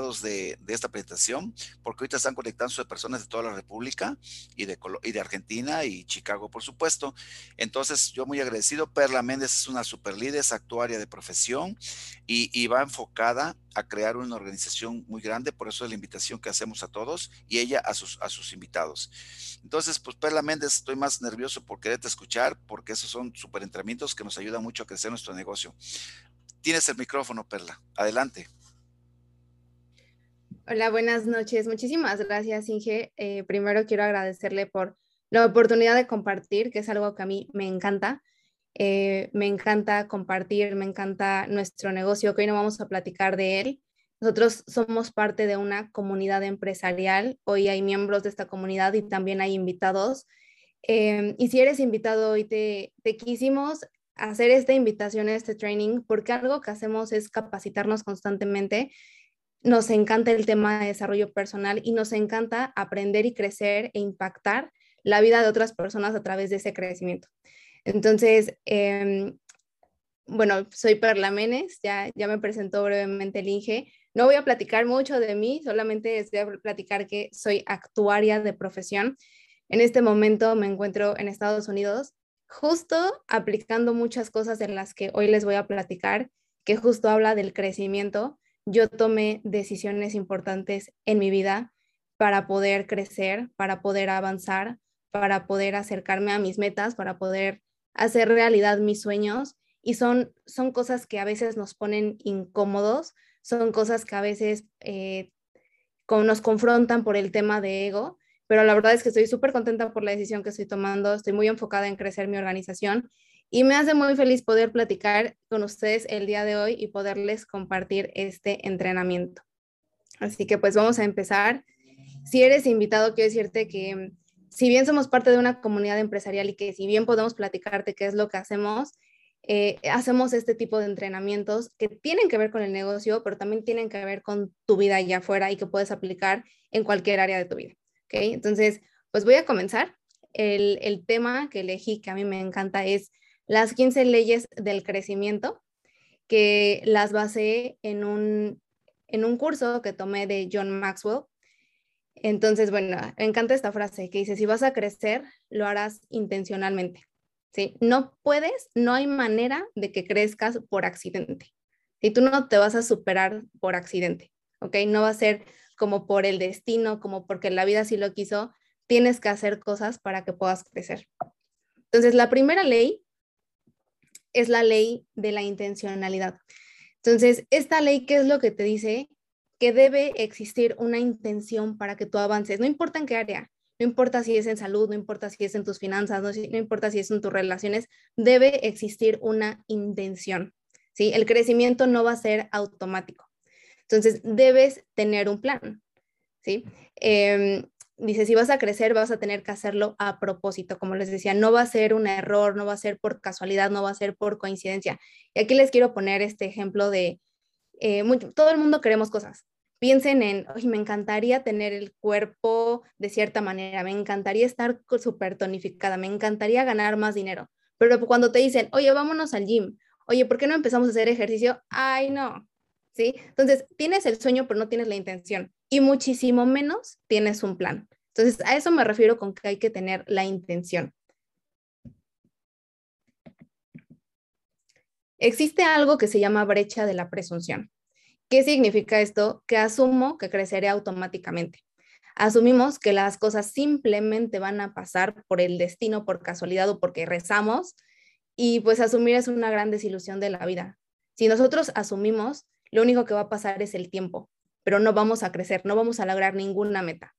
de, esta presentación, porque ahorita están conectándose personas de toda la República y de, y de Argentina y Chicago, por supuesto. Entonces, yo muy agradecido. Perla Méndez es una super líder, es actuaria de profesión y, y, va enfocada a crear una organización muy grande, por eso es la invitación que hacemos a todos y ella a sus, a sus invitados. Entonces, pues Perla Méndez, estoy más nervioso por quererte escuchar, porque esos son super entrenamientos que nos ayudan mucho a crecer nuestro negocio. Tienes el micrófono, Perla. Adelante. Hola, buenas noches. Muchísimas gracias, Inge. Eh, primero quiero agradecerle por la oportunidad de compartir, que es algo que a mí me encanta. Eh, me encanta compartir, me encanta nuestro negocio, hoy no vamos a platicar de él. Nosotros somos parte de una comunidad empresarial. Hoy hay miembros de esta comunidad y también hay invitados. Eh, y si eres invitado hoy, te, te quisimos hacer esta invitación este training porque algo que hacemos es capacitarnos constantemente nos encanta el tema de desarrollo personal y nos encanta aprender y crecer e impactar la vida de otras personas a través de ese crecimiento. Entonces, em, bueno, soy Perla Menes, ya, ya me presentó brevemente el Inge. No voy a platicar mucho de mí, solamente voy a platicar que soy actuaria de profesión. En este momento me encuentro en Estados Unidos, justo aplicando muchas cosas en las que hoy les voy a platicar, que justo habla del crecimiento yo tomé decisiones importantes en mi vida para poder crecer, para poder avanzar, para poder acercarme a mis metas, para poder hacer realidad mis sueños. Y son, son cosas que a veces nos ponen incómodos, son cosas que a veces eh, nos confrontan por el tema de ego, pero la verdad es que estoy súper contenta por la decisión que estoy tomando, estoy muy enfocada en crecer mi organización y me hace muy feliz poder platicar con ustedes el día de hoy y poderles compartir este entrenamiento. Así que pues vamos a empezar. Si eres invitado, quiero decirte que si bien somos parte de una comunidad empresarial y que si bien podemos platicarte qué es lo que hacemos, eh, hacemos este tipo de entrenamientos que tienen que ver con el negocio, pero también tienen que ver con tu vida allá afuera y que puedes aplicar en cualquier área de tu vida. ¿okay? Entonces, pues voy a comenzar. El, el tema que elegí, que a mí me encanta, es las 15 leyes del crecimiento, que las basé en un, en un curso que tomé de John Maxwell. Entonces, bueno, me encanta esta frase que dice, si vas a crecer, lo harás intencionalmente. ¿sí? No puedes, no hay manera de que crezcas por accidente. Y tú no te vas a superar por accidente, ¿ok? No va a ser como por el destino, como porque la vida sí lo quiso, tienes que hacer cosas para que puedas crecer. Entonces, la primera ley es la ley de la intencionalidad. Entonces, esta ley, ¿qué es lo que te dice? Que debe existir una intención para que tú avances, no importa en qué área, no importa si es en salud, no importa si es en tus finanzas, no, importa si es en tus relaciones, debe existir una intención. ¿sí? El crecimiento no va a ser automático. Entonces, debes tener un plan. ¿sí? Em, dice, si vas a crecer, vas a tener que hacerlo a propósito, como les decía, no va a ser un error, no va a ser por casualidad, no va a ser por coincidencia. Y aquí les quiero poner este ejemplo de, eh, todo el mundo queremos cosas. Piensen en, oye, me encantaría tener el cuerpo de cierta manera, me encantaría estar súper tonificada, me encantaría ganar más dinero. Pero cuando te dicen, oye, vámonos al gym, oye, ¿por qué no empezamos a hacer ejercicio? Ay, no, ¿sí? Entonces, tienes el sueño, pero no tienes la intención y muchísimo menos tienes un plan. Entonces, a eso me refiero con que hay que tener la intención. Existe algo que se llama brecha de la presunción. ¿Qué significa esto? Que asumo que creceré automáticamente. Asumimos que las cosas simplemente van a pasar por el destino, por casualidad o porque rezamos, y pues asumir es una gran desilusión de la vida. Si nosotros asumimos, lo único que va a pasar es el tiempo pero no vamos a crecer, no vamos a lograr ninguna meta.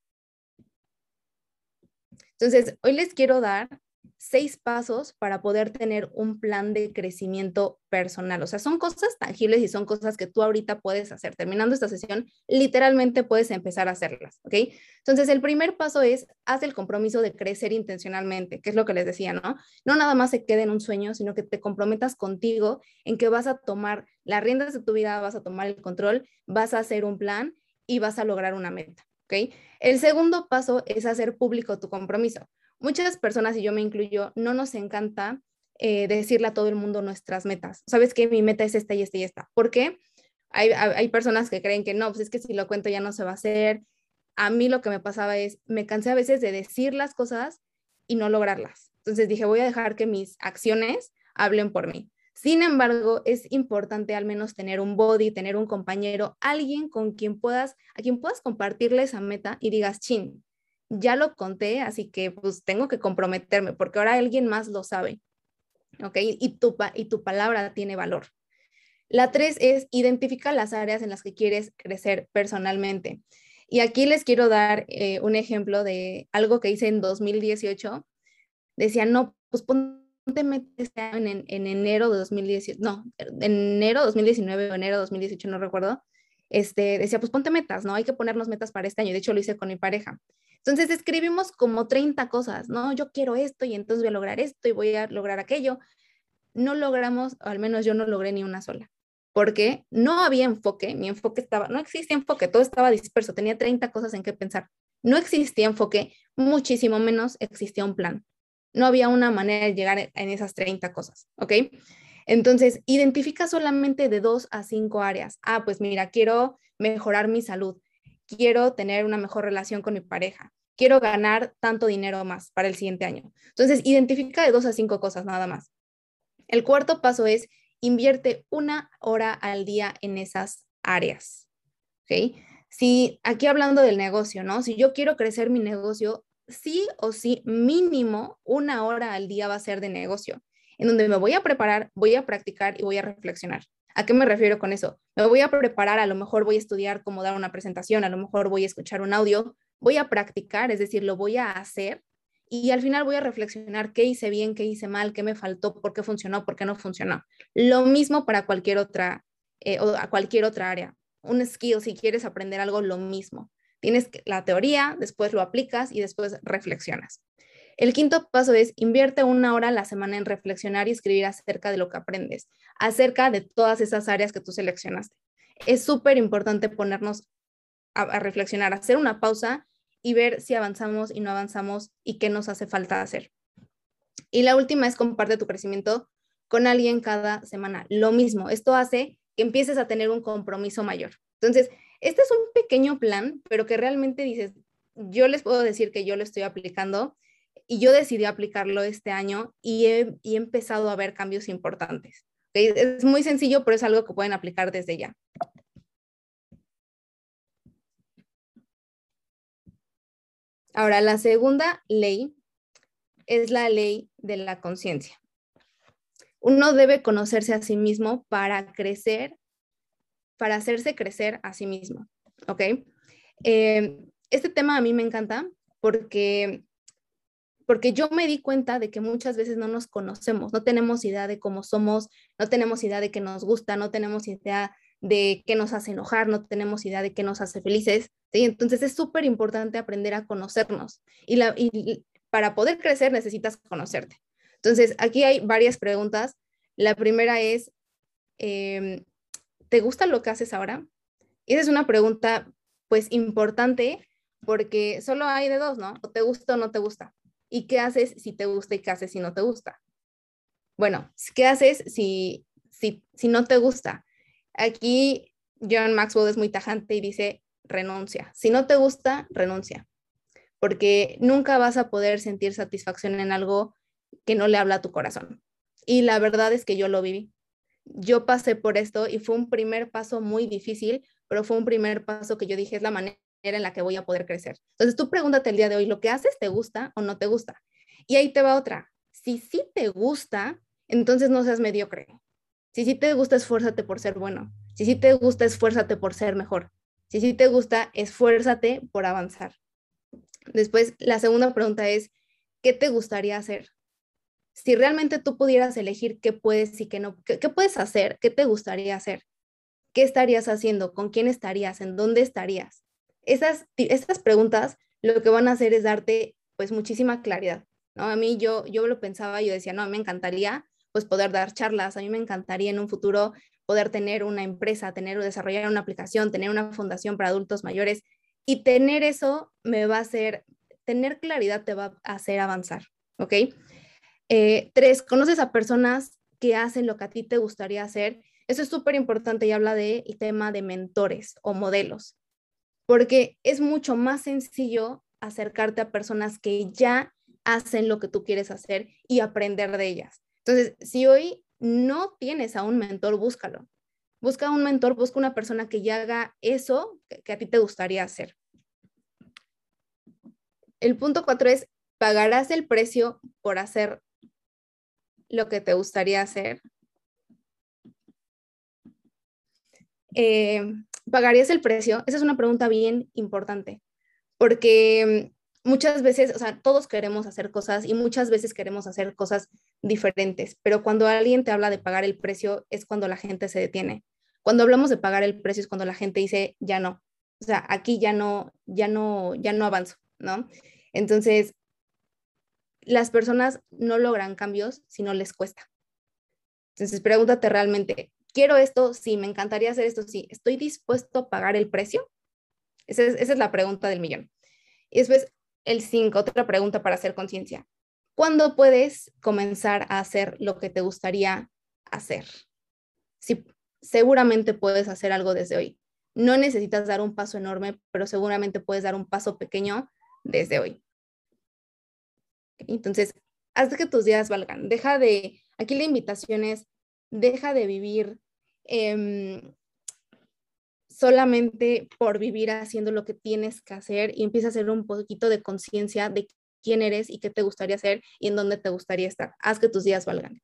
Entonces, hoy les quiero dar seis pasos para poder tener un plan de crecimiento personal. O sea, son cosas tangibles y son cosas que tú ahorita puedes hacer. Terminando esta sesión, literalmente puedes empezar a hacerlas, ¿ok? Entonces, el primer paso es, haz el compromiso de crecer intencionalmente, que es lo que les decía, ¿no? No nada más se quede en un sueño, sino que te comprometas contigo en que vas a tomar las riendas de tu vida, vas a tomar el control, vas a hacer un plan y vas a lograr una meta, ¿ok? El segundo paso es hacer público tu compromiso muchas personas, y yo me incluyo, no nos encanta eh, decirle a todo el mundo nuestras metas. Sabes que mi meta es esta y esta y esta. ¿Por qué? Hay, hay, personas que creen que no, pues es que si lo cuento ya no se va a hacer. A mí lo que me pasaba es, me cansé a veces de decir las cosas y no lograrlas. Entonces dije, voy a dejar que mis acciones hablen por mí. Sin embargo, es importante al menos tener un body, tener un compañero, alguien con quien puedas, a quien puedas compartirle esa meta y digas, chin, ya lo conté, así que pues tengo que comprometerme porque ahora alguien más lo sabe. ¿Ok? Y tu, y tu palabra tiene valor. La tres es identifica las áreas en las que quieres crecer personalmente. Y aquí les quiero dar eh, un ejemplo de algo que hice en 2018. Decía, no, pues ponte en, en, enero de 2018, no, en enero de 2019 o enero de 2018, no recuerdo. Este, decía, pues ponte metas, ¿no? Hay que ponernos metas para este año. De hecho, lo hice con mi pareja. Entonces escribimos como 30 cosas, ¿no? Yo quiero esto y entonces voy a lograr esto y voy a lograr aquello. No logramos, al menos yo no logré ni una sola porque no había enfoque, mi enfoque estaba, no existía enfoque, todo estaba disperso, tenía 30 cosas en qué pensar. No existía enfoque, muchísimo menos existía un plan. No había una manera de llegar en esas 30 cosas, ¿ok? Entonces, identifica solamente de dos a cinco áreas. Ah, pues mira, quiero mejorar mi salud, quiero tener una mejor relación con mi pareja, quiero ganar tanto dinero más para el siguiente año. Entonces, identifica de dos a cinco cosas nada más. El cuarto paso es invierte una hora al día en esas áreas. ¿Ok? Si aquí hablando del negocio, ¿no? Si yo quiero crecer mi negocio, sí o sí, mínimo una hora al día va a ser de negocio, en donde me voy a preparar, voy a practicar y voy a reflexionar. ¿A qué me refiero con eso? Me voy a preparar, a lo mejor voy a estudiar cómo dar una presentación, a lo mejor voy a escuchar un audio, voy a practicar, es decir, lo voy a hacer y al final voy a reflexionar qué hice bien, qué hice mal, qué me faltó, por qué funcionó, por qué no funcionó. Lo mismo para cualquier otra, eh, o a cualquier otra área. Un skill, si quieres aprender algo, lo mismo. Tienes la teoría, después lo aplicas y después reflexionas. El quinto paso es invierte una hora a la semana en reflexionar y escribir acerca de lo que aprendes, acerca de todas esas áreas que tú seleccionaste. Es súper importante ponernos a, a reflexionar, hacer una pausa y ver si avanzamos y no avanzamos y qué nos hace falta hacer. Y la última es comparte tu crecimiento con alguien cada semana. Lo mismo, esto hace que empieces a tener un compromiso mayor. Entonces, este es un pequeño plan, pero que realmente dices, yo les puedo decir que yo lo estoy aplicando y yo decidí aplicarlo este año y he, empezado a ver cambios importantes. Es muy sencillo, pero es algo que pueden aplicar desde ya. Ahora, la segunda ley es la ley de la conciencia. Uno debe conocerse a sí mismo para crecer, para hacerse crecer a sí mismo. ¿Ok? Eh, este tema a mí me encanta porque, porque yo me di cuenta de que muchas veces no nos conocemos, no tenemos idea de cómo somos, no tenemos idea de qué nos gusta, no tenemos idea de qué nos hace enojar, no tenemos idea de qué nos hace felices. Entonces es súper importante aprender a conocernos y, para poder crecer necesitas conocerte. Entonces aquí hay varias preguntas. La primera es, em, ¿te gusta lo que haces ahora? Esa es una pregunta pues importante porque solo hay de dos, ¿no? O te gusta o no te gusta. ¿Y qué haces si te gusta y qué haces si no te gusta? Bueno, ¿qué haces si, si, si no te gusta? Aquí John Maxwell es muy tajante y dice, renuncia. Si no te gusta, renuncia, porque nunca vas a poder sentir satisfacción en algo que no le habla a tu corazón. Y la verdad es que yo lo viví. Yo pasé por esto y fue un primer paso muy difícil, pero fue un primer paso que yo dije es la manera en la que voy a poder crecer. Entonces tú pregúntate el día de hoy, ¿lo que haces te gusta o no te gusta? Y ahí te va otra. Si sí te gusta, entonces no seas mediocre. Si sí te gusta, esfuérzate por ser bueno. Si sí te gusta, esfuérzate por ser mejor. Si sí te gusta, esfuérzate por avanzar. Después, la segunda pregunta es, ¿qué te gustaría hacer? Si realmente tú pudieras elegir qué puedes y qué no, qué, puedes hacer, qué te gustaría hacer, qué estarías haciendo, con quién estarías, en dónde estarías. Esas, estas preguntas lo que van a hacer es darte pues muchísima claridad. ¿no? A mí yo, yo lo pensaba, yo decía, no, me encantaría pues poder dar charlas, a mí me encantaría en un futuro poder tener una empresa, tener o desarrollar una aplicación, tener una fundación para adultos mayores y tener eso me va a hacer, tener claridad te va a hacer avanzar, ¿ok? Eh, tres, conoces a personas que hacen lo que a ti te gustaría hacer eso es súper importante y habla del tema de mentores o modelos, porque es mucho más sencillo acercarte a personas que ya hacen lo que tú quieres hacer y aprender de ellas. Entonces, si hoy no tienes a un mentor, búscalo. Busca un mentor, busca una persona que ya haga eso que, a ti te gustaría hacer. El punto cuatro es, ¿pagarás el precio por hacer lo que te gustaría hacer? Eh, ¿Pagarías el precio? Esa es una pregunta bien importante, porque muchas veces, o sea, todos queremos hacer cosas y muchas veces queremos hacer cosas diferentes, pero cuando alguien te habla de pagar el precio es cuando la gente se detiene. Cuando hablamos de pagar el precio es cuando la gente dice, ya no, o sea, aquí ya no, ya no, ya no avanzo, ¿no? Entonces, las personas no logran cambios si no les cuesta. Entonces, pregúntate realmente, ¿quiero esto? Sí, me encantaría hacer esto, sí, ¿estoy dispuesto a pagar el precio? Esa es, esa es la pregunta del millón. Y después, el 5, otra pregunta para hacer conciencia. ¿Cuándo puedes comenzar a hacer lo que te gustaría hacer? Si seguramente puedes hacer algo desde hoy. No necesitas dar un paso enorme, pero seguramente puedes dar un paso pequeño desde hoy. Entonces, haz que tus días valgan. Deja de, aquí la invitación es, deja de vivir em, solamente por vivir haciendo lo que tienes que hacer y empieza a hacer un poquito de conciencia de quién eres y qué te gustaría hacer y en dónde te gustaría estar. Haz que tus días valgan.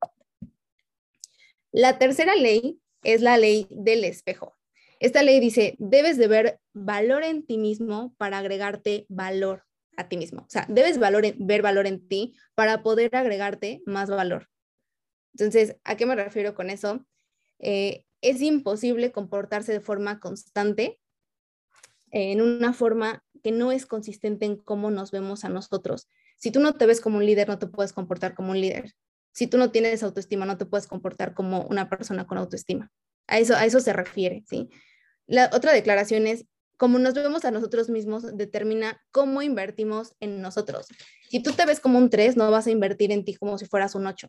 La tercera ley es la ley del espejo. Esta ley dice, debes de ver valor en ti mismo para agregarte valor a ti mismo. O sea, debes ver valor en ti para poder agregarte más valor. Entonces, ¿a qué me refiero con eso? Eh, es imposible comportarse de forma constante en una forma que no es consistente en cómo nos vemos a nosotros. Si tú no te ves como un líder, no te puedes comportar como un líder. Si tú no tienes autoestima, no te puedes comportar como una persona con autoestima. A eso, a eso se refiere, ¿sí? La otra declaración es, como nos vemos a nosotros mismos, determina cómo invertimos en nosotros. Si tú te ves como un 3, no vas a invertir en ti como si fueras un 8.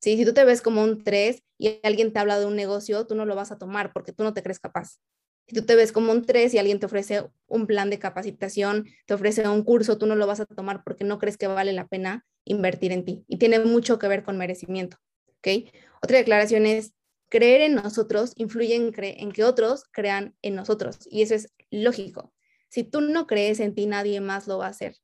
Si tú te ves como un 3 y alguien te habla de un negocio, tú no lo vas a tomar porque tú no te crees capaz. Si tú te ves como un 3 y alguien te ofrece un plan de capacitación, te ofrece un curso, tú no lo vas a tomar porque no crees que vale la pena invertir en ti. Y tiene mucho que ver con merecimiento. Otra declaración es, creer en nosotros influye en, que otros crean en nosotros. Y eso es lógico. Si tú no crees en ti, nadie más lo va a hacer.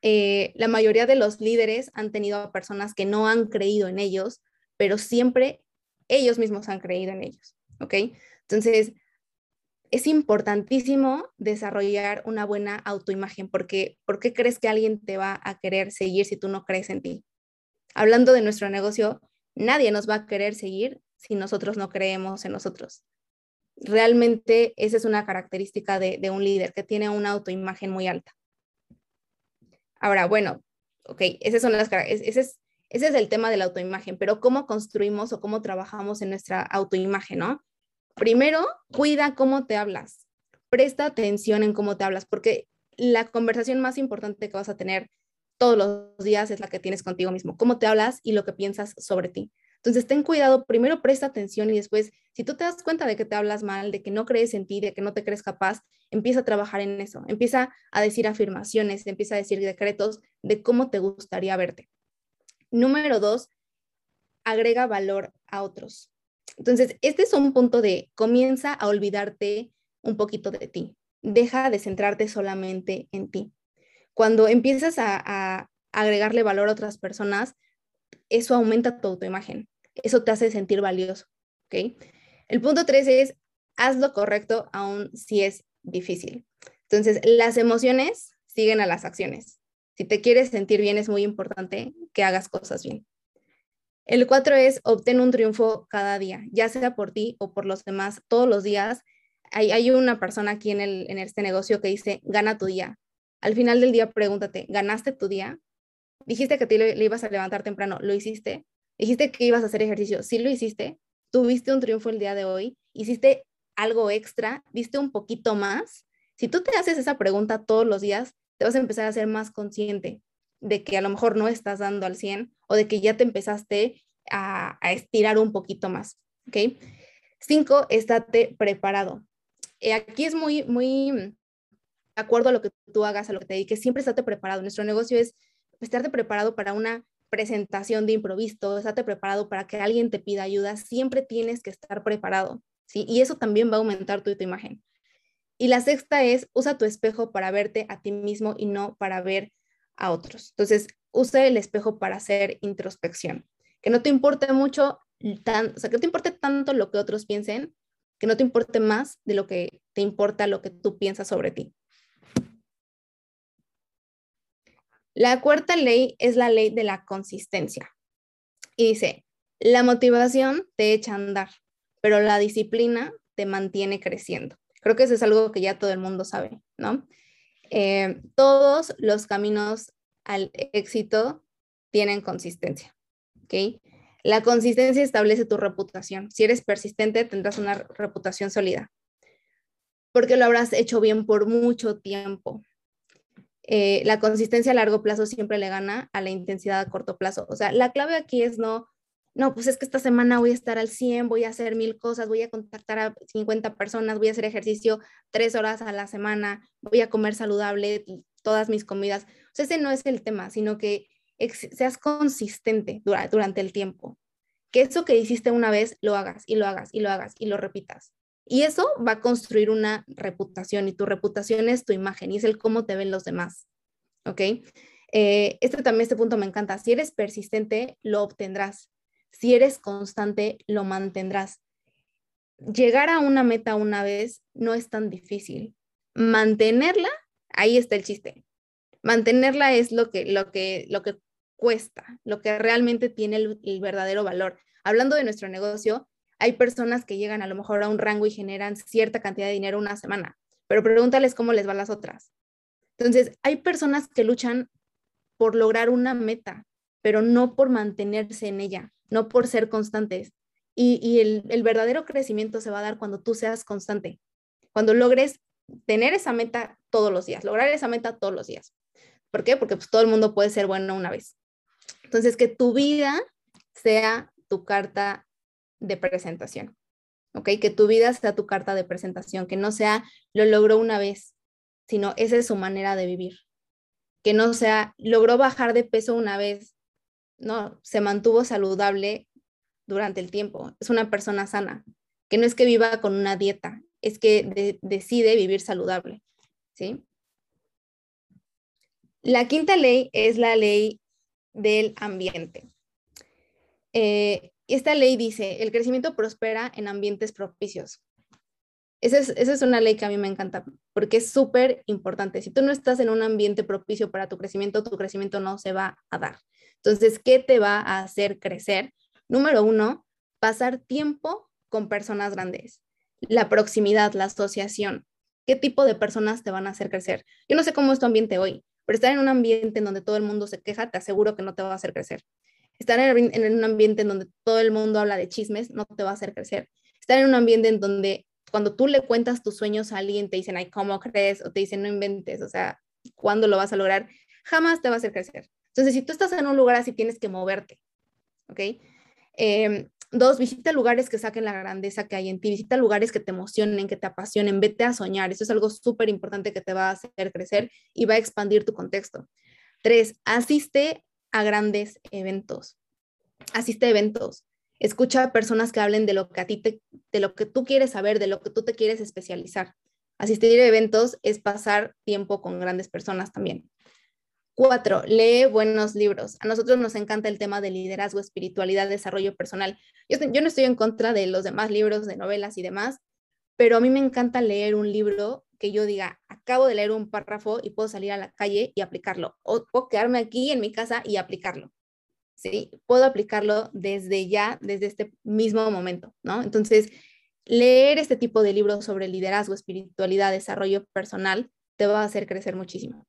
Eh, la mayoría de los líderes han tenido a personas que no han creído en ellos, pero siempre ellos mismos han creído en ellos, ¿ok? Entonces, es importantísimo desarrollar una buena autoimagen, porque ¿por qué crees que alguien te va a querer seguir si tú no crees en ti? Hablando de nuestro negocio, nadie nos va a querer seguir si nosotros no creemos en nosotros. Realmente esa es una característica de, de un líder que tiene una autoimagen muy alta. Ahora, bueno, ok, esas son las, ese es, ese es el tema de la autoimagen, pero ¿cómo construimos o cómo trabajamos en nuestra autoimagen, no? Primero, cuida cómo te hablas. Presta atención en cómo te hablas, porque la conversación más importante que vas a tener todos los días es la que tienes contigo mismo, cómo te hablas y lo que piensas sobre ti. Entonces, ten cuidado, primero presta atención y después, si tú te das cuenta de que te hablas mal, de que no crees en ti, de que no te crees capaz, empieza a trabajar en eso, empieza a decir afirmaciones, empieza a decir decretos de cómo te gustaría verte. Número dos, agrega valor a otros. Entonces, este es un punto de comienza a olvidarte un poquito de ti. Deja de centrarte solamente en ti. Cuando empiezas a, agregarle valor a otras personas, eso aumenta tu autoimagen eso te hace sentir valioso, ¿ok? El punto tres es, haz lo correcto aún si es difícil. Entonces, las emociones siguen a las acciones. Si te quieres sentir bien, es muy importante que hagas cosas bien. El cuatro es obtener un triunfo cada día, ya sea por ti o por los demás, todos los días. Hay, hay una persona aquí en, el, en este negocio que dice, gana tu día. Al final del día, pregúntate, ¿ganaste tu día? Dijiste que te le ibas a levantar temprano, ¿lo hiciste? Dijiste que ibas a hacer ejercicio, sí lo hiciste, tuviste un triunfo el día de hoy, hiciste algo extra, diste un poquito más. Si tú te haces esa pregunta todos los días, te vas a empezar a ser más consciente de que a lo mejor no estás dando al 100 o de que ya te empezaste a, estirar un poquito más. ¿ok? Cinco, estate preparado. Eh, aquí es muy, muy de acuerdo a lo que tú hagas, a lo que te dediques, siempre estate preparado. Nuestro negocio es estarte preparado para una presentación de improviso, estate preparado para que alguien te pida ayuda, siempre tienes que estar preparado, ¿sí? Y eso también va a aumentar tu, imagen. Y la sexta es, usa tu espejo para verte a ti mismo y no para ver a otros. Entonces, usa el espejo para hacer introspección. Que no te importe mucho, o sea, que no te importe tanto lo que otros piensen, que no te importe más de lo que te importa lo que tú piensas sobre ti. La cuarta ley es la ley de la consistencia. Y dice, la motivación te echa a andar, pero la disciplina te mantiene creciendo. Creo que eso es algo que ya todo el mundo sabe, ¿no? Eh, todos los caminos al éxito tienen consistencia, ¿ok? La consistencia establece tu reputación. Si eres persistente, tendrás una reputación sólida, porque lo habrás hecho bien por mucho tiempo. Eh, la consistencia a largo plazo siempre le gana a la intensidad a corto plazo. O sea, la clave aquí es no, no, pues es que esta semana voy a estar al 100, voy a hacer mil cosas, voy a contactar a 50 personas, voy a hacer ejercicio tres horas a la semana, voy a comer saludable todas mis comidas. O sea, ese no es el tema, sino que seas consistente durante el tiempo. Que eso que hiciste una vez lo hagas y lo hagas y lo hagas y lo repitas. Y eso va a construir una reputación y tu reputación es tu imagen y es el cómo te ven los demás. ¿Ok? Eh, este también, este punto me encanta. Si eres persistente, lo obtendrás. Si eres constante, lo mantendrás. Llegar a una meta una vez no es tan difícil. Mantenerla, ahí está el chiste. Mantenerla es lo que, lo que, lo que cuesta, lo que realmente tiene el, el verdadero valor. Hablando de nuestro negocio, hay personas que llegan a lo mejor a un rango y generan cierta cantidad de dinero una semana, pero pregúntales cómo les van las otras. Entonces, hay personas que luchan por lograr una meta, pero no por mantenerse en ella, no por ser constantes. Y, el, el, verdadero crecimiento se va a dar cuando tú seas constante, cuando logres tener esa meta todos los días, lograr esa meta todos los días. ¿Por qué? Porque pues, todo el mundo puede ser bueno una vez. Entonces, que tu vida sea tu carta de presentación. ¿Ok? Que tu vida sea tu carta de presentación, que no sea lo logró una vez, sino esa es su manera de vivir. Que no sea logró bajar de peso una vez, no, se mantuvo saludable durante el tiempo, es una persona sana, que no es que viva con una dieta, es que decide vivir saludable, ¿sí? La quinta ley es la ley del ambiente. Eh, esta ley dice, el crecimiento prospera en ambientes propicios. Esa es, una ley que a mí me encanta porque es súper importante. Si tú no estás en un ambiente propicio para tu crecimiento, tu crecimiento no se va a dar. Entonces, ¿qué te va a hacer crecer? Número uno, pasar tiempo con personas grandes. La proximidad, la asociación. ¿Qué tipo de personas te van a hacer crecer? Yo no sé cómo es tu ambiente hoy, pero estar en un ambiente en donde todo el mundo se queja, te aseguro que no te va a hacer crecer. Estar en, un ambiente en donde todo el mundo habla de chismes no te va a hacer crecer. Estar en un ambiente en donde cuando tú le cuentas tus sueños a alguien te dicen, ay, ¿cómo crees? O te dicen, no inventes, o sea, ¿cuándo lo vas a lograr? Jamás te va a hacer crecer. Entonces, si tú estás en un lugar así, tienes que moverte, ¿ok? Em, dos, visita lugares que saquen la grandeza que hay en ti, visita lugares que te emocionen, que te apasionen, vete a soñar. Eso es algo súper importante que te va a hacer crecer y va a expandir tu contexto. Tres, asiste a grandes eventos. Asiste a eventos. Escucha a personas que hablen de lo que a ti te, de lo que tú quieres saber, de lo que tú te quieres especializar. Asistir a eventos es pasar tiempo con grandes personas también. Cuatro, lee buenos libros. A nosotros nos encanta el tema de liderazgo, espiritualidad, desarrollo personal. Yo, yo no estoy en contra de los demás libros, de novelas y demás, pero a mí me encanta leer un libro que yo diga, acabo de leer un párrafo y puedo salir a la calle y aplicarlo, o puedo quedarme aquí en mi casa y aplicarlo. ¿Sí? Puedo aplicarlo desde ya, desde este mismo momento, ¿no? Entonces, leer este tipo de libros sobre liderazgo, espiritualidad, desarrollo personal, te va a hacer crecer muchísimo.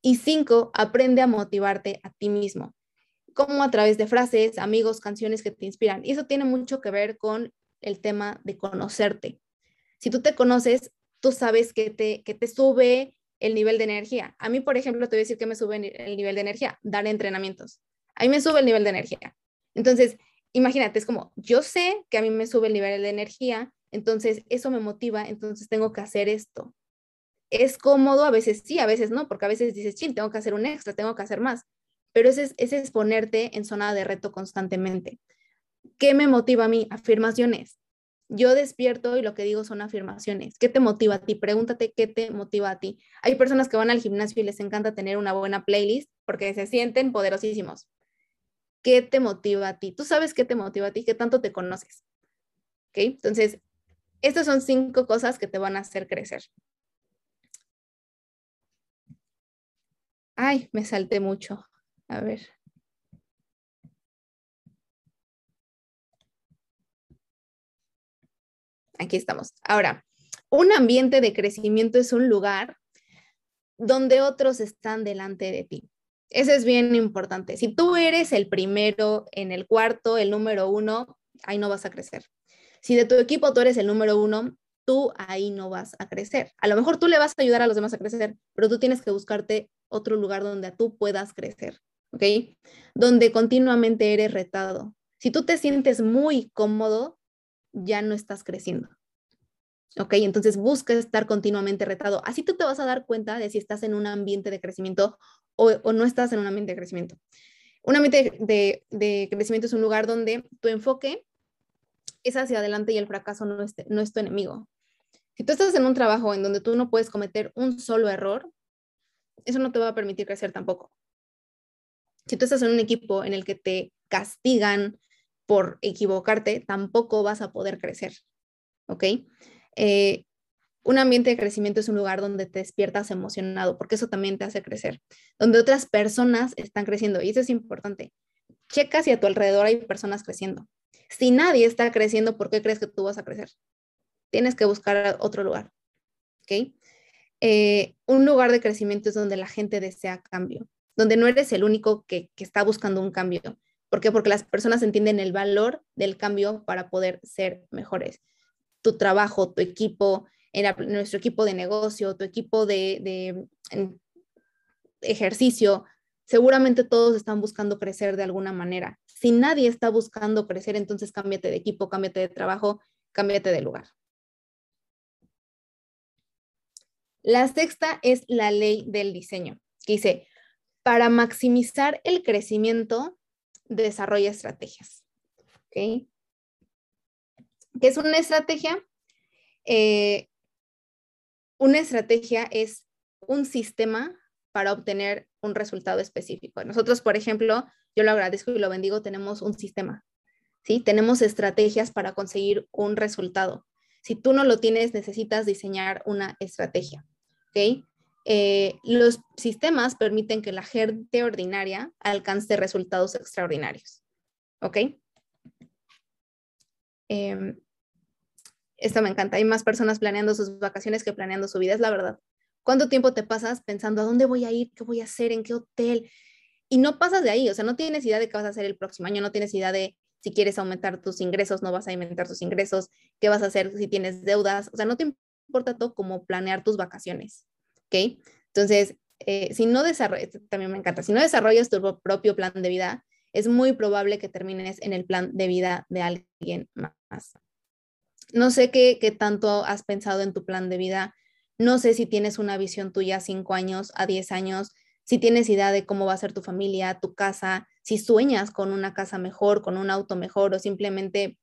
Y cinco, aprende a motivarte a ti mismo, como a través de frases, amigos, canciones que te inspiran. Y eso tiene mucho que ver con el tema de conocerte. Si tú te conoces, tú sabes que te, que te sube el nivel de energía. A mí, por ejemplo, te voy a decir que me sube el nivel de energía, dar entrenamientos. A mí me sube el nivel de energía. Entonces, imagínate, es como, yo sé que a mí me sube el nivel de energía, entonces eso me motiva, entonces tengo que hacer esto. Es cómodo, a veces sí, a veces no, porque a veces dices, sí, tengo que hacer un extra, tengo que hacer más, pero ese es, ese es ponerte en zona de reto constantemente. ¿Qué me motiva a mí? Afirmaciones. Yo despierto y lo que digo son afirmaciones. ¿Qué te motiva a ti? Pregúntate qué te motiva a ti. Hay personas que van al gimnasio y les encanta tener una buena playlist porque se sienten poderosísimos. ¿Qué te motiva a ti? Tú sabes qué te motiva a ti, qué tanto te conoces. ¿Ok? Entonces, estas son cinco cosas que te van a hacer crecer. Ay, me salté mucho. A ver. Aquí estamos. Ahora, un ambiente de crecimiento es un lugar donde otros están delante de ti. Eso es bien importante. Si tú eres el primero en el cuarto, el número uno, ahí no vas a crecer. Si de tu equipo tú eres el número uno, tú ahí no vas a crecer. A lo mejor tú le vas a ayudar a los demás a crecer, pero tú tienes que buscarte otro lugar donde tú puedas crecer, ¿ok? Donde continuamente eres retado. Si tú te sientes muy cómodo, ya no estás creciendo. ¿Ok? Entonces busca estar continuamente retado. Así tú te vas a dar cuenta de si estás en un ambiente de crecimiento o, no estás en un ambiente de crecimiento. Un ambiente de, crecimiento es un lugar donde tu enfoque es hacia adelante y el fracaso no es, no es tu enemigo. Si tú estás en un trabajo en donde tú no puedes cometer un solo error, eso no te va a permitir crecer tampoco. Si tú estás en un equipo en el que te castigan por equivocarte, tampoco vas a poder crecer. ¿Ok? Eh, un ambiente de crecimiento es un lugar donde te despiertas emocionado, porque eso también te hace crecer, donde otras personas están creciendo, y eso es importante. Checa si a tu alrededor hay personas creciendo. Si nadie está creciendo, ¿por qué crees que tú vas a crecer? Tienes que buscar otro lugar. ¿Ok? Eh, un lugar de crecimiento es donde la gente desea cambio, donde no eres el único que, que está buscando un cambio. ¿Por qué? Porque las personas entienden el valor del cambio para poder ser mejores. Tu trabajo, tu equipo, nuestro equipo de negocio, tu equipo de, ejercicio, seguramente todos están buscando crecer de alguna manera. Si nadie está buscando crecer, entonces cámbiate de equipo, cámbiate de trabajo, cámbiate de lugar. La sexta es la ley del diseño, que dice, para maximizar el crecimiento, desarrolla estrategias. ¿Ok? ¿Qué es una estrategia? Eh, una estrategia es un sistema para obtener un resultado específico. Nosotros, por ejemplo, yo lo agradezco y lo bendigo, tenemos un sistema, ¿sí? Tenemos estrategias para conseguir un resultado. Si tú no lo tienes, necesitas diseñar una estrategia, ¿ok? Eh, los sistemas permiten que la gente ordinaria alcance resultados extraordinarios, ¿ok? Em, esto me encanta. Hay más personas planeando sus vacaciones que planeando su vida, es la verdad. ¿Cuánto tiempo te pasas pensando a dónde voy a ir, qué voy a hacer, en qué hotel? Y no pasas de ahí, o sea, no tienes idea de qué vas a hacer el próximo año, no tienes idea de si quieres aumentar tus ingresos, no vas a aumentar tus ingresos, qué vas a hacer si tienes deudas, o sea, no te importa todo como planear tus vacaciones, ¿ok? Entonces, eh, si no desarrollas, también me encanta, si no desarrollas tu propio plan de vida, es muy probable que termines en el plan de vida de alguien más. No sé qué, tanto has pensado en tu plan de vida. No sé si tienes una visión tuya a cinco años, a diez años, si tienes idea de cómo va a ser tu familia, tu casa, si sueñas con una casa mejor, con un auto mejor o simplemente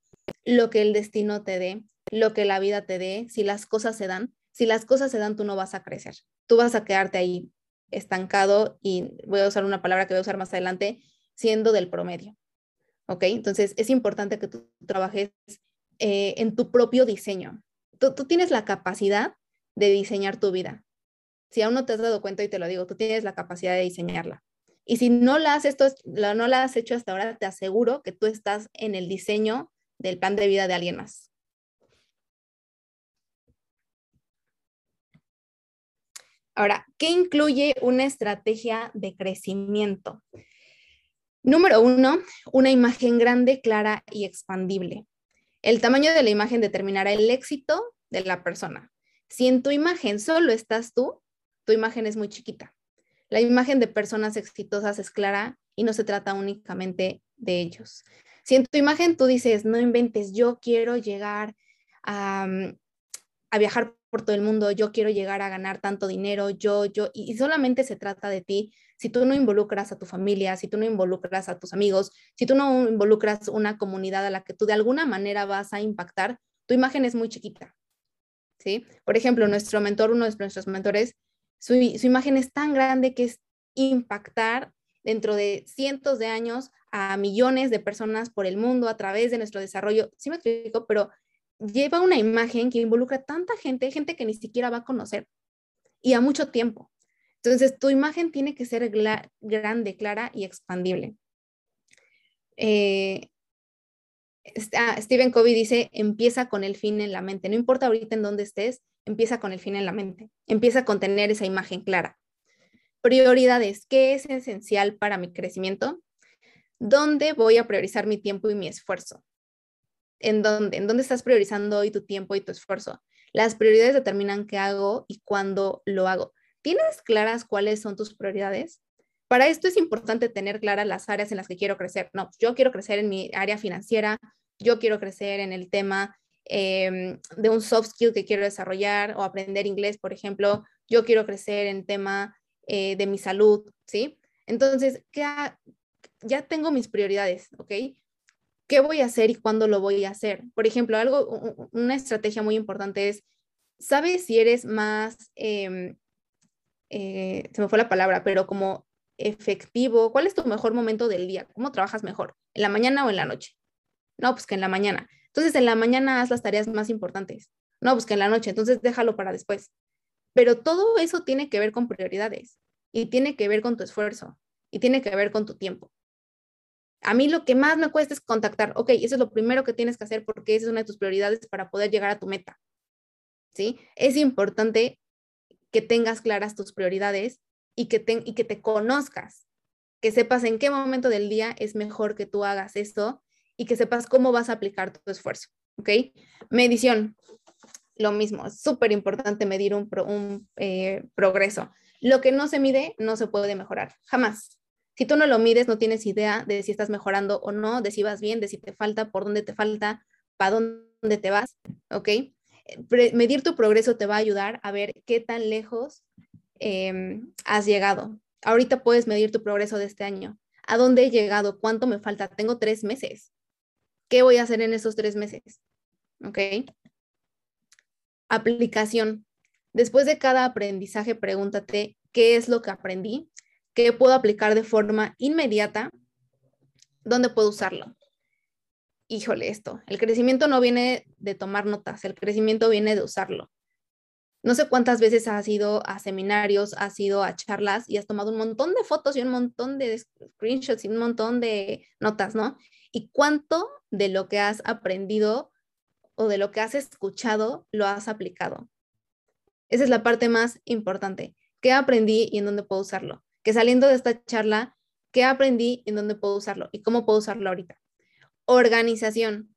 lo que el destino te dé, lo que la vida te dé, si las cosas se dan. Si las cosas se dan, tú no vas a crecer. Tú vas a quedarte ahí estancado y voy a usar una palabra que voy a usar más adelante, siendo del promedio. ¿Ok? Entonces es importante que tú trabajes eh, en tu propio diseño. Tú, tienes la capacidad de diseñar tu vida. Si aún no te has dado cuenta y te lo digo, tú tienes la capacidad de diseñarla. Y si no la has, no la has hecho hasta ahora, te aseguro que tú estás en el diseño del plan de vida de alguien más. Ahora, ¿qué incluye una estrategia de crecimiento? Número uno, una imagen grande, clara y expandible. El tamaño de la imagen determinará el éxito de la persona. Si en tu imagen solo estás tú, tu imagen es muy chiquita. La imagen de personas exitosas es clara y no se trata únicamente de ellos. Si en tu imagen tú dices, no inventes, yo quiero llegar a, mm, a viajar por todo el mundo, yo quiero llegar a ganar tanto dinero, yo, yo, y solamente se trata de ti, si tú no involucras a tu familia, si tú no involucras a tus amigos, si tú no involucras una comunidad a la que tú de alguna manera vas a impactar, tu imagen es muy chiquita. ¿Sí? Por ejemplo, nuestro mentor, uno de nuestros mentores, su, su imagen es tan grande que es impactar dentro de cientos de años a millones de personas por el mundo a través de nuestro desarrollo. Sí me explico, pero lleva una imagen que involucra tanta gente, gente que ni siquiera va a conocer y a mucho tiempo. Entonces, tu imagen tiene que ser grande, clara y expandible. Eh, ah, Stephen Covey dice, empieza con el fin en la mente. No importa ahorita en dónde estés, empieza con el fin en la mente. Empieza con tener esa imagen clara. Prioridades. ¿Qué es esencial para mi crecimiento? ¿Dónde voy a priorizar mi tiempo y mi esfuerzo? ¿En dónde? ¿En dónde estás priorizando hoy tu tiempo y tu esfuerzo? Las prioridades determinan qué hago y cuándo lo hago. ¿Tienes claras cuáles son tus prioridades? Para esto es importante tener claras las áreas en las que quiero crecer. No, yo quiero crecer en mi área financiera, yo quiero crecer en el tema em, de un soft skill que quiero desarrollar o aprender inglés, por ejemplo, yo quiero crecer en tema eh, de mi salud, ¿sí? Entonces, ya tengo mis prioridades, ¿ok? ¿Qué voy a hacer y cuándo lo voy a hacer? Por ejemplo, algo, una estrategia muy importante es, ¿sabes si eres más, em, eh, se me fue la palabra, pero como efectivo? ¿Cuál es tu mejor momento del día? ¿Cómo trabajas mejor? ¿En la mañana o en la noche? No, pues que en la mañana. Entonces, en la mañana haz las tareas más importantes. No, pues que en la noche. Entonces, déjalo para después. Pero todo eso tiene que ver con prioridades y tiene que ver con tu esfuerzo y tiene que ver con tu tiempo. A mí lo que más me cuesta es contactar. Ok, eso es lo primero que tienes que hacer porque esa es una de tus prioridades para poder llegar a tu meta. ¿Sí? Es importante que tengas claras tus prioridades y que, te, y que te conozcas, que sepas en qué momento del día es mejor que tú hagas esto y que sepas cómo vas a aplicar tu esfuerzo. ¿Ok? Medición, lo mismo, es súper importante medir un, un eh, progreso. Lo que no se mide no se puede mejorar, jamás. Si tú no lo mides, no tienes idea de si estás mejorando o no, de si vas bien, de si te falta, por dónde te falta, para dónde te vas, ¿ok? medir tu progreso te va a ayudar a ver qué tan lejos em, has llegado. Ahorita puedes medir tu progreso de este año. ¿A dónde he llegado? ¿Cuánto me falta? Tengo tres meses. ¿Qué voy a hacer en esos tres meses? ¿Ok? Aplicación. Después de cada aprendizaje, pregúntate, ¿qué es lo que aprendí? Que puedo aplicar de forma inmediata, ¿dónde puedo usarlo? Híjole, esto, el crecimiento no viene de tomar notas, el crecimiento viene de usarlo. No sé cuántas veces has ido a seminarios, has ido a charlas y has tomado un montón de fotos y un montón de screenshots y un montón de notas, ¿no? Y cuánto de lo que has aprendido o de lo que has escuchado lo has aplicado. Esa es la parte más importante. ¿Qué aprendí y en dónde puedo usarlo? Que saliendo de esta charla, ¿qué aprendí en dónde puedo usarlo y cómo puedo usarlo ahorita? Organización.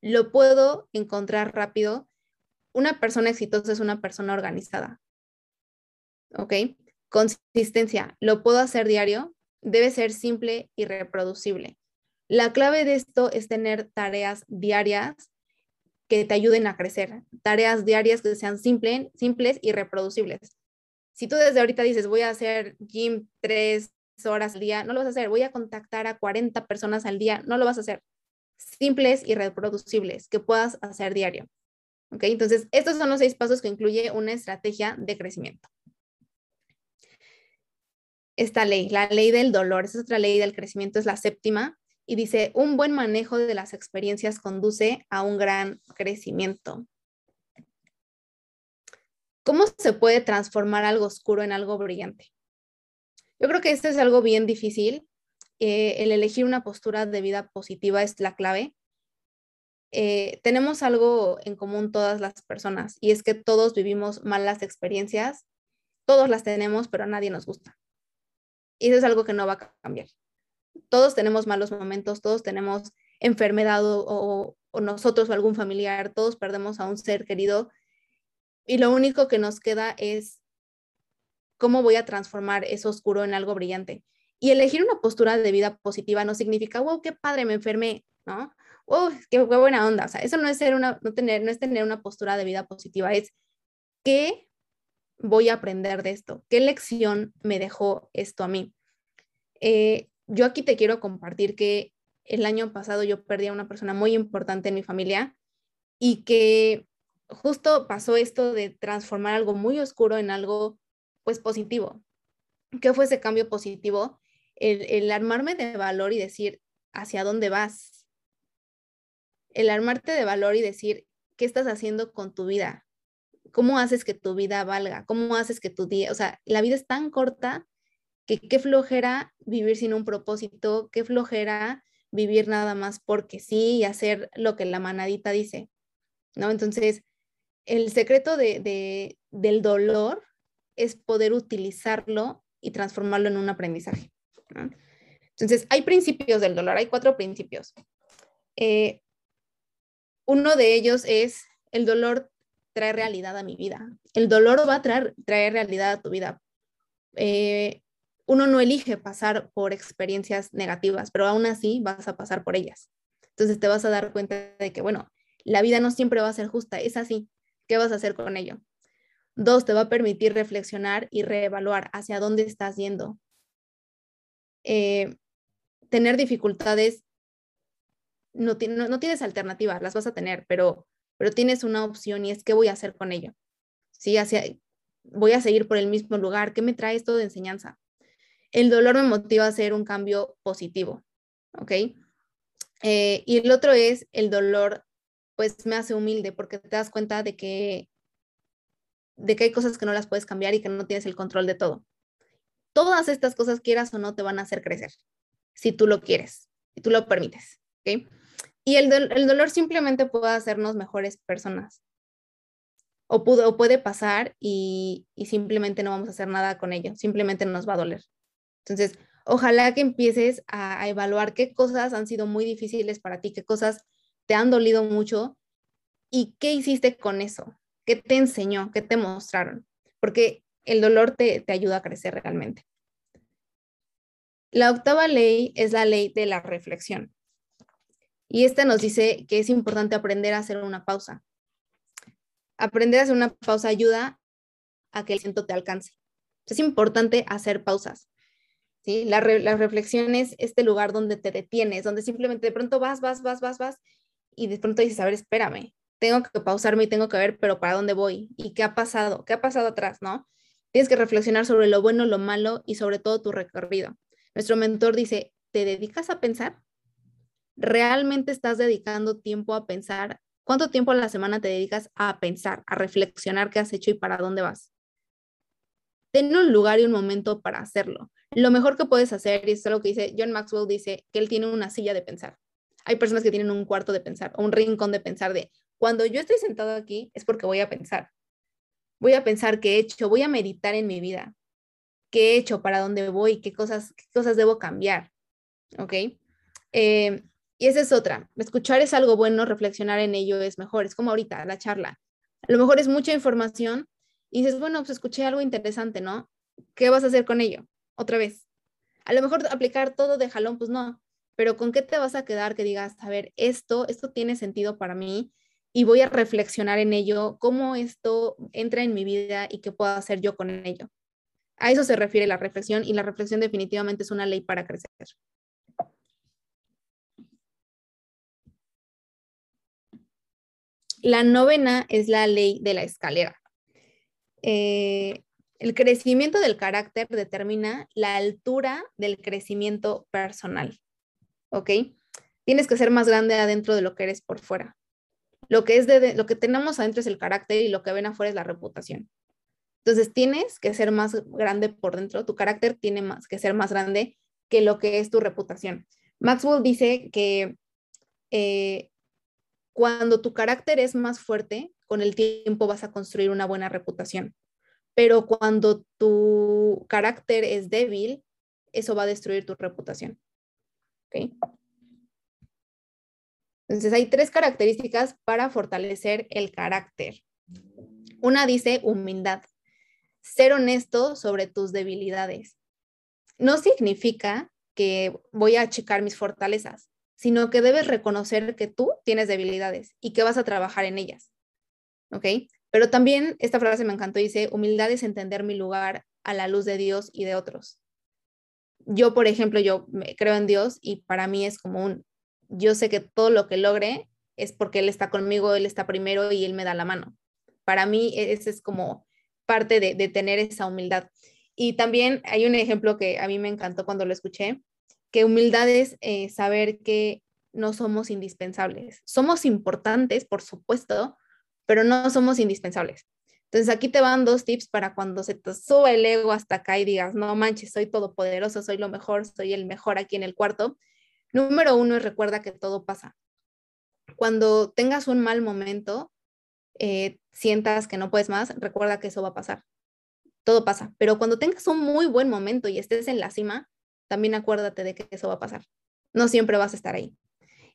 Lo puedo encontrar rápido. Una persona exitosa es una persona organizada. ¿Ok? Consistencia. Lo puedo hacer diario. Debe ser simple y reproducible. La clave de esto es tener tareas diarias que te ayuden a crecer. Tareas diarias que sean simples y reproducibles. Si tú desde ahorita dices, voy a hacer gym tres horas al día, no lo vas a hacer. Voy a contactar a 40 personas al día, no lo vas a hacer. Simples y reproducibles que puedas hacer diario. ¿Ok? Entonces, estos son los seis pasos que incluye una estrategia de crecimiento. Esta ley, la ley del dolor, es otra ley del crecimiento, es la séptima, y dice, un buen manejo de las experiencias conduce a un gran crecimiento. ¿Cómo se puede transformar algo oscuro en algo brillante? Yo creo que este es algo bien difícil. Eh, el elegir una postura de vida positiva es la clave. Eh, tenemos algo en común todas las personas y es que todos vivimos malas experiencias, todos las tenemos, pero a nadie nos gusta. Y eso es algo que no va a cambiar. Todos tenemos malos momentos, todos tenemos enfermedad o nosotros o algún familiar, todos perdemos a un ser querido y lo único que nos queda es cómo voy a transformar eso oscuro en algo brillante. Y elegir una postura de vida positiva no significa, wow, qué padre, me enfermé. ¿no? ¡Oh, qué, buena onda! O sea, eso no es, ser una, no, tener, no es tener una postura de vida positiva, es qué voy a aprender de esto, qué lección me dejó esto a mí. Eh, yo aquí te quiero compartir que el año pasado yo perdí a una persona muy importante en mi familia y que justo pasó esto de transformar algo muy oscuro en algo pues positivo. ¿Qué fue ese cambio positivo? El, el armarme de valor y decir hacia dónde vas. El armarte de valor y decir qué estás haciendo con tu vida. ¿Cómo haces que tu vida valga? ¿Cómo haces que tu día, o sea, la vida es tan corta que qué flojera vivir sin un propósito, qué flojera vivir nada más porque sí y hacer lo que la manadita dice, ¿no? Entonces, el secreto de, del dolor es poder utilizarlo y transformarlo en un aprendizaje. Entonces, hay principios del dolor, hay cuatro principios. Eh, uno de ellos es el dolor trae realidad a mi vida. El dolor va a traer, traer realidad a tu vida. Eh, uno no elige pasar por experiencias negativas, pero aún así vas a pasar por ellas. Entonces te vas a dar cuenta de que, bueno, la vida no siempre va a ser justa, es así. ¿Qué vas a hacer con ello? Dos, te va a permitir reflexionar y reevaluar hacia dónde estás yendo. Eh, tener dificultades, no, no, tienes alternativas, las vas a tener, pero, pero tienes una opción y es qué voy a hacer con ello. Sí, hacia, voy a seguir por el mismo lugar. ¿Qué me trae esto de enseñanza? El dolor me motiva a hacer un cambio positivo, ¿ok? Eh, y el otro es el dolor pues me hace humilde porque te das cuenta de que, de que hay cosas que no las puedes cambiar y que no tienes el control de todo. Todas estas cosas, quieras o no, te van a hacer crecer, si tú lo quieres, si tú lo permites. ¿okay? Y el, el, dolor simplemente puede hacernos mejores personas. O, pudo, o puede pasar y, y simplemente no vamos a hacer nada con ello, simplemente nos va a doler. Entonces, ojalá que empieces a, a, evaluar qué cosas han sido muy difíciles para ti, qué cosas te han dolido mucho y qué hiciste con eso, qué te enseñó, qué te mostraron, porque el dolor te, te ayuda a crecer realmente. La octava ley es la ley de la reflexión. Y esta nos dice que es importante aprender a hacer una pausa. Aprender a hacer una pausa ayuda a que el siento te alcance. Es importante hacer pausas. ¿sí? La, la reflexión es este lugar donde te detienes, donde simplemente de pronto vas, vas, vas, vas, vas y de pronto dices, a ver, espérame, tengo que pausarme y tengo que ver, pero ¿para dónde voy? ¿Y qué ha pasado? ¿Qué ha pasado atrás, no? Tienes que reflexionar sobre lo bueno, lo malo y sobre todo tu recorrido. Nuestro mentor dice, ¿te dedicas a pensar? ¿Realmente estás dedicando tiempo a pensar? ¿Cuánto tiempo a la semana te dedicas a pensar, a reflexionar qué has hecho y para dónde vas? Ten un lugar y un momento para hacerlo. Lo mejor que puedes hacer, y esto es lo que dice John Maxwell, dice que él tiene una silla de pensar hay personas que tienen un cuarto de pensar o un rincón de pensar de cuando yo estoy sentado aquí es porque voy a pensar. Voy a pensar qué he hecho, voy a meditar en mi vida, qué he hecho, para dónde voy, qué cosas, qué cosas debo cambiar. ¿Ok? Eh, y esa es otra. Escuchar es algo bueno, reflexionar en ello es mejor. Es como ahorita la charla. A lo mejor es mucha información y dices, bueno, pues escuché algo interesante, ¿no? ¿Qué vas a hacer con ello? Otra vez. A lo mejor aplicar todo de jalón, pues no pero ¿con qué te vas a quedar que digas, a ver, esto, esto tiene sentido para mí y voy a reflexionar en ello, cómo esto entra en mi vida y qué puedo hacer yo con ello? A eso se refiere la reflexión y la reflexión definitivamente es una ley para crecer. La novena es la ley de la escalera. Eh, el crecimiento del carácter determina la altura del crecimiento personal. ¿Ok? Tienes que ser más grande adentro de lo que eres por fuera. Lo que, es de, lo que tenemos adentro es el carácter y lo que ven afuera es la reputación. Entonces tienes que ser más grande por dentro, tu carácter tiene más que ser más grande que lo que es tu reputación. Maxwell dice que eh, cuando tu carácter es más fuerte, con el tiempo vas a construir una buena reputación. Pero cuando tu carácter es débil, eso va a destruir tu reputación. Entonces hay tres características para fortalecer el carácter. Una dice humildad, ser honesto sobre tus debilidades. No significa que voy a checar mis fortalezas, sino que debes reconocer que tú tienes debilidades y que vas a trabajar en ellas. ¿Ok? Pero también esta frase me encantó, dice, humildad es entender mi lugar a la luz de Dios y de otros. Yo, por ejemplo, yo creo en Dios y para mí es como un, yo sé que todo lo que logre es porque Él está conmigo, Él está primero y Él me da la mano. Para mí e-, ese es como parte de, de tener esa humildad. Y también hay un ejemplo que a mí me encantó cuando lo escuché, que humildad es eh, saber que no somos indispensables. Somos importantes, por supuesto, pero no somos indispensables. Entonces aquí te van dos tips para cuando se te sube el ego hasta acá y digas, no manches, soy todopoderoso, soy lo mejor, soy el mejor aquí en el cuarto. Número uno es recuerda que todo pasa. Cuando tengas un mal momento, eh, sientas que no puedes más, recuerda que eso va a pasar. Todo pasa. Pero cuando tengas un muy buen momento y estés en la cima, también acuérdate de que eso va a pasar. No siempre vas a estar ahí.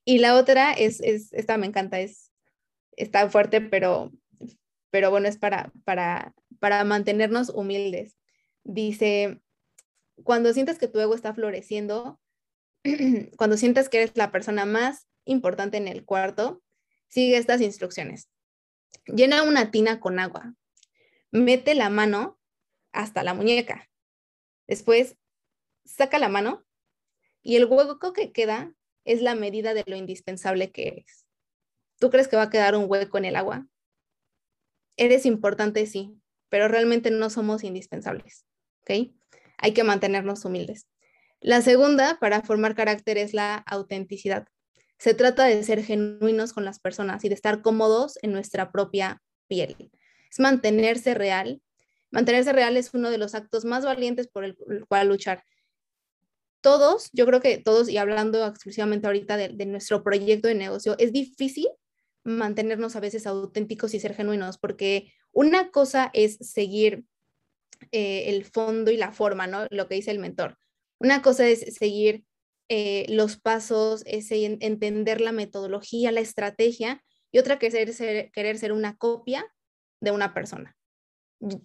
Y la otra es, es esta me encanta, es, está fuerte, pero, pero bueno, es para, para, para mantenernos humildes. Dice, cuando sientas que tu ego está floreciendo, cuando sientas que eres la persona más importante en el cuarto, sigue estas instrucciones. Llena una tina con agua. Mete la mano hasta la muñeca. Después saca la mano y el hueco que queda es la medida de lo indispensable que eres. ¿Tú crees que va a quedar un hueco en el agua? Eres importante, sí, pero realmente no somos indispensables, ¿ok? Hay que mantenernos humildes. La segunda para formar carácter es la autenticidad. Se trata de ser genuinos con las personas y de estar cómodos en nuestra propia piel. Es mantenerse real. Mantenerse real es uno de los actos más valientes por el cual luchar todos, yo creo que todos, y hablando exclusivamente ahorita de, nuestro proyecto de negocio, es difícil mantenernos a veces auténticos y ser genuinos, porque una cosa es seguir eh, el fondo y la forma, ¿no? Lo que dice el mentor. Una cosa es seguir eh, los pasos, es entender la metodología, la estrategia, y otra que es querer ser una copia de una persona.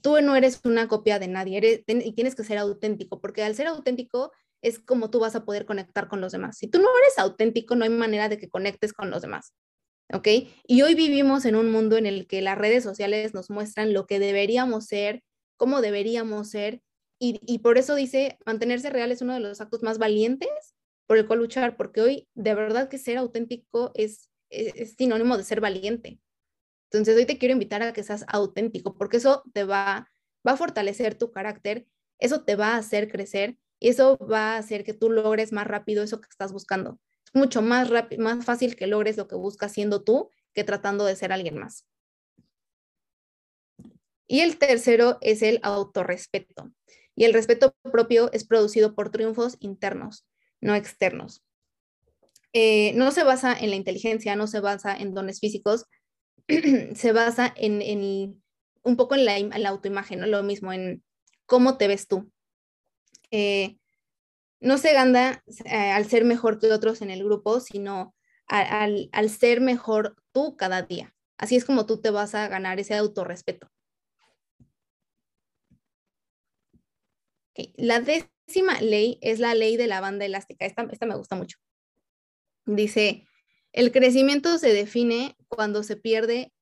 Tú no eres una copia de nadie y tienes que ser auténtico, porque al ser auténtico es como tú vas a poder conectar con los demás. Si tú no eres auténtico, no hay manera de que conectes con los demás. ¿Ok? Y hoy vivimos en un mundo en el que las redes sociales nos muestran lo que deberíamos ser, cómo deberíamos ser, y, por eso dice, mantenerse real es uno de los actos más valientes por el cual luchar, porque hoy de verdad que ser auténtico es, es sinónimo de ser valiente. Entonces hoy te quiero invitar a que seas auténtico, porque eso te va, va a fortalecer tu carácter, eso te va a hacer crecer y eso va a hacer que tú logres más rápido eso que estás buscando. Es mucho más, rápido, más fácil que logres lo que buscas siendo tú que tratando de ser alguien más. Y el tercero es el autorrespeto. Y el respeto propio es producido por triunfos internos, no externos. Eh, no se basa en la inteligencia, no se basa en dones físicos, se basa en, un poco en la, autoimagen, ¿no? lo mismo, en cómo te ves tú. Eh, no se gana eh, al ser mejor que otros en el grupo, sino al, ser mejor tú cada día. Así es como tú te vas a ganar ese autorrespeto. La décima ley es la ley de la banda elástica. Esta, esta me gusta mucho. Dice, el crecimiento se define cuando se pierde,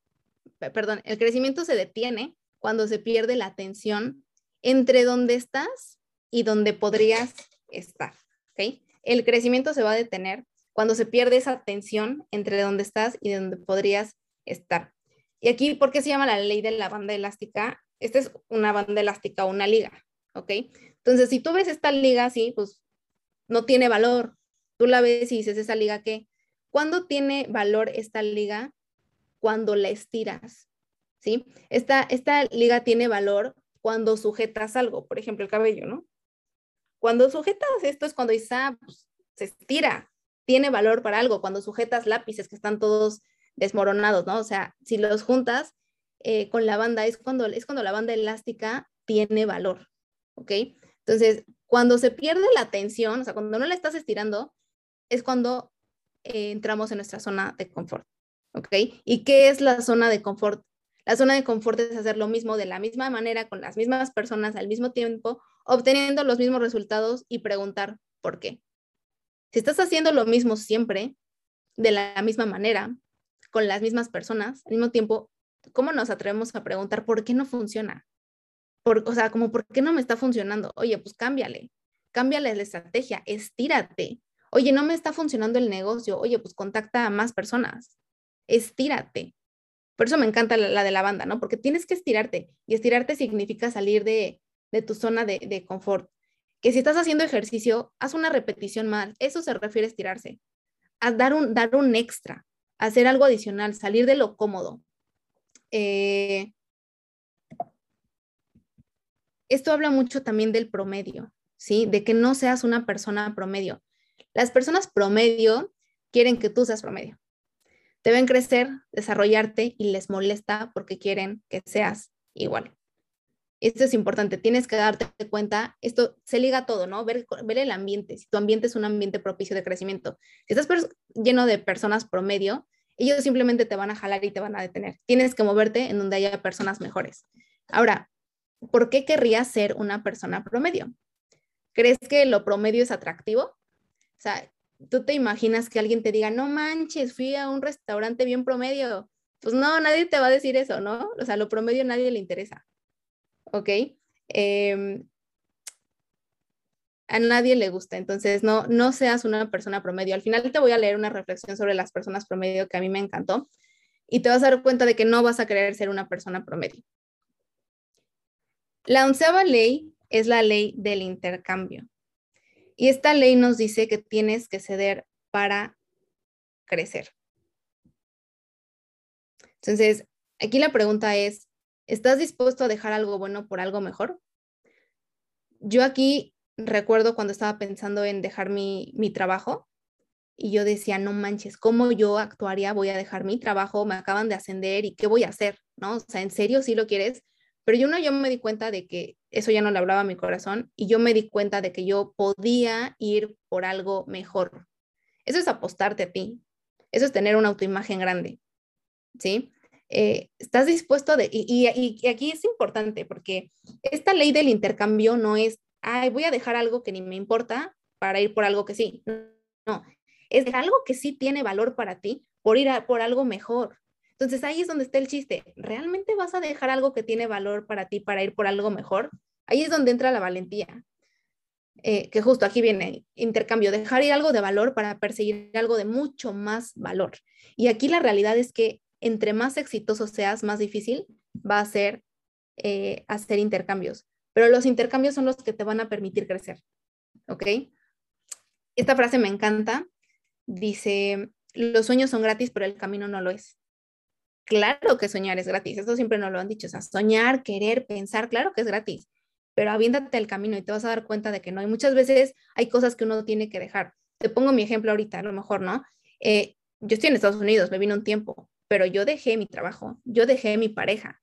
perdón, el crecimiento se detiene cuando se pierde la tensión entre donde estás y donde podrías estar. ¿ok? El crecimiento se va a detener cuando se pierde esa tensión entre donde estás y donde podrías estar. Y aquí, ¿por qué se llama la ley de la banda elástica? Esta es una banda elástica una liga, ¿ok? Entonces, si tú ves esta liga así, pues no tiene valor. Tú la ves y dices, ¿esa liga qué? ¿Cuándo tiene valor esta liga? Cuando la estiras, ¿sí? Esta, esta liga tiene valor cuando sujetas algo, por ejemplo, el cabello, ¿no? Cuando sujetas esto es cuando ah, pues, se estira, tiene valor para algo. Cuando sujetas lápices que están todos desmoronados, ¿no? O sea, si los juntas eh, con la banda, es cuando, es cuando la banda elástica tiene valor, ¿ok? Entonces, cuando se pierde la tensión, o sea, cuando no la estás estirando, es cuando eh, entramos en nuestra zona de confort, ¿ok? ¿Y qué es la zona de confort? La zona de confort es hacer lo mismo de la misma manera con las mismas personas al mismo tiempo obteniendo los mismos resultados y preguntar por qué. Si estás haciendo lo mismo siempre, de la misma manera, con las mismas personas, al mismo tiempo, ¿cómo nos atrevemos a preguntar por qué no funciona? Por, o sea, como, ¿por qué no me está funcionando? Oye, pues cámbiale, cámbiale la estrategia, estírate. Oye, no me está funcionando el negocio. Oye, pues contacta a más personas. Estírate. Por eso me encanta la, de la banda, ¿no? Porque tienes que estirarte y estirarte significa salir de, tu zona de, de, confort. Que si estás haciendo ejercicio, haz una repetición más. Eso se refiere a estirarse. A dar un, dar un extra, hacer algo adicional, salir de lo cómodo. Eh, esto habla mucho también del promedio, ¿sí? De que no seas una persona promedio. Las personas promedio quieren que tú seas promedio. Deben crecer, desarrollarte y les molesta porque quieren que seas igual. Esto es importante, tienes que darte cuenta, esto se liga a todo, ¿no? Ver, ver el ambiente, si tu ambiente es un ambiente propicio de crecimiento. Si estás lleno de personas promedio, ellos simplemente te van a jalar y te van a detener. Tienes que moverte en donde haya personas mejores. Ahora, ¿por qué querrías ser una persona promedio? ¿Crees que lo promedio es atractivo? O sea, tú te imaginas que alguien te diga, no manches, fui a un restaurante bien promedio. Pues no, nadie te va a decir eso, ¿no? O sea, lo promedio a nadie le interesa. ¿Ok? Em, a nadie le gusta, entonces no, no seas una persona promedio. Al final te voy a leer una reflexión sobre las personas promedio que a mí me encantó y te vas a dar cuenta de que no vas a querer ser una persona promedio. La onceava ley es la ley del intercambio. Y esta ley nos dice que tienes que ceder para crecer. Entonces, aquí la pregunta es, ¿estás dispuesto a dejar algo bueno por algo mejor? Yo aquí recuerdo cuando estaba pensando en dejar mi, mi trabajo y yo decía, no manches, ¿cómo yo actuaría? Voy a dejar mi trabajo, me acaban de ascender y ¿qué voy a hacer? ¿No? O sea, ¿en serio sí lo quieres? Pero yo no, yo me di cuenta de que eso ya no le hablaba a mi corazón y yo me di cuenta de que yo podía ir por algo mejor. Eso es apostarte a ti. Eso es tener una autoimagen grande. ¿Sí? Eh, ¿Estás dispuesto de, y, y, aquí es importante porque esta ley del intercambio no es, ay, voy a dejar algo que ni me importa para ir por algo que sí. No, es algo que sí tiene valor para ti por ir por algo mejor. Entonces ahí es donde está el chiste. ¿Realmente vas a dejar algo que tiene valor para ti para ir por algo mejor? Ahí es donde entra la valentía. Eh, que justo aquí viene intercambio, dejar ir algo de valor para perseguir algo de mucho más valor. Y aquí la realidad es que entre más exitoso seas, más difícil va a ser eh, hacer intercambios. Pero los intercambios son los que te van a permitir crecer. ¿Ok? Esta frase me encanta. Dice, los sueños son gratis, pero el camino no lo es. Claro que soñar es gratis, eso siempre nos lo han dicho, o sea, soñar, querer, pensar, claro que es gratis, pero aviéntate el camino y te vas a dar cuenta de que no. Y muchas veces hay cosas que uno tiene que dejar. Te pongo mi ejemplo ahorita, a lo mejor, ¿no? Eh, yo estoy en Estados Unidos, me vino un tiempo, pero yo dejé mi trabajo, yo dejé mi pareja.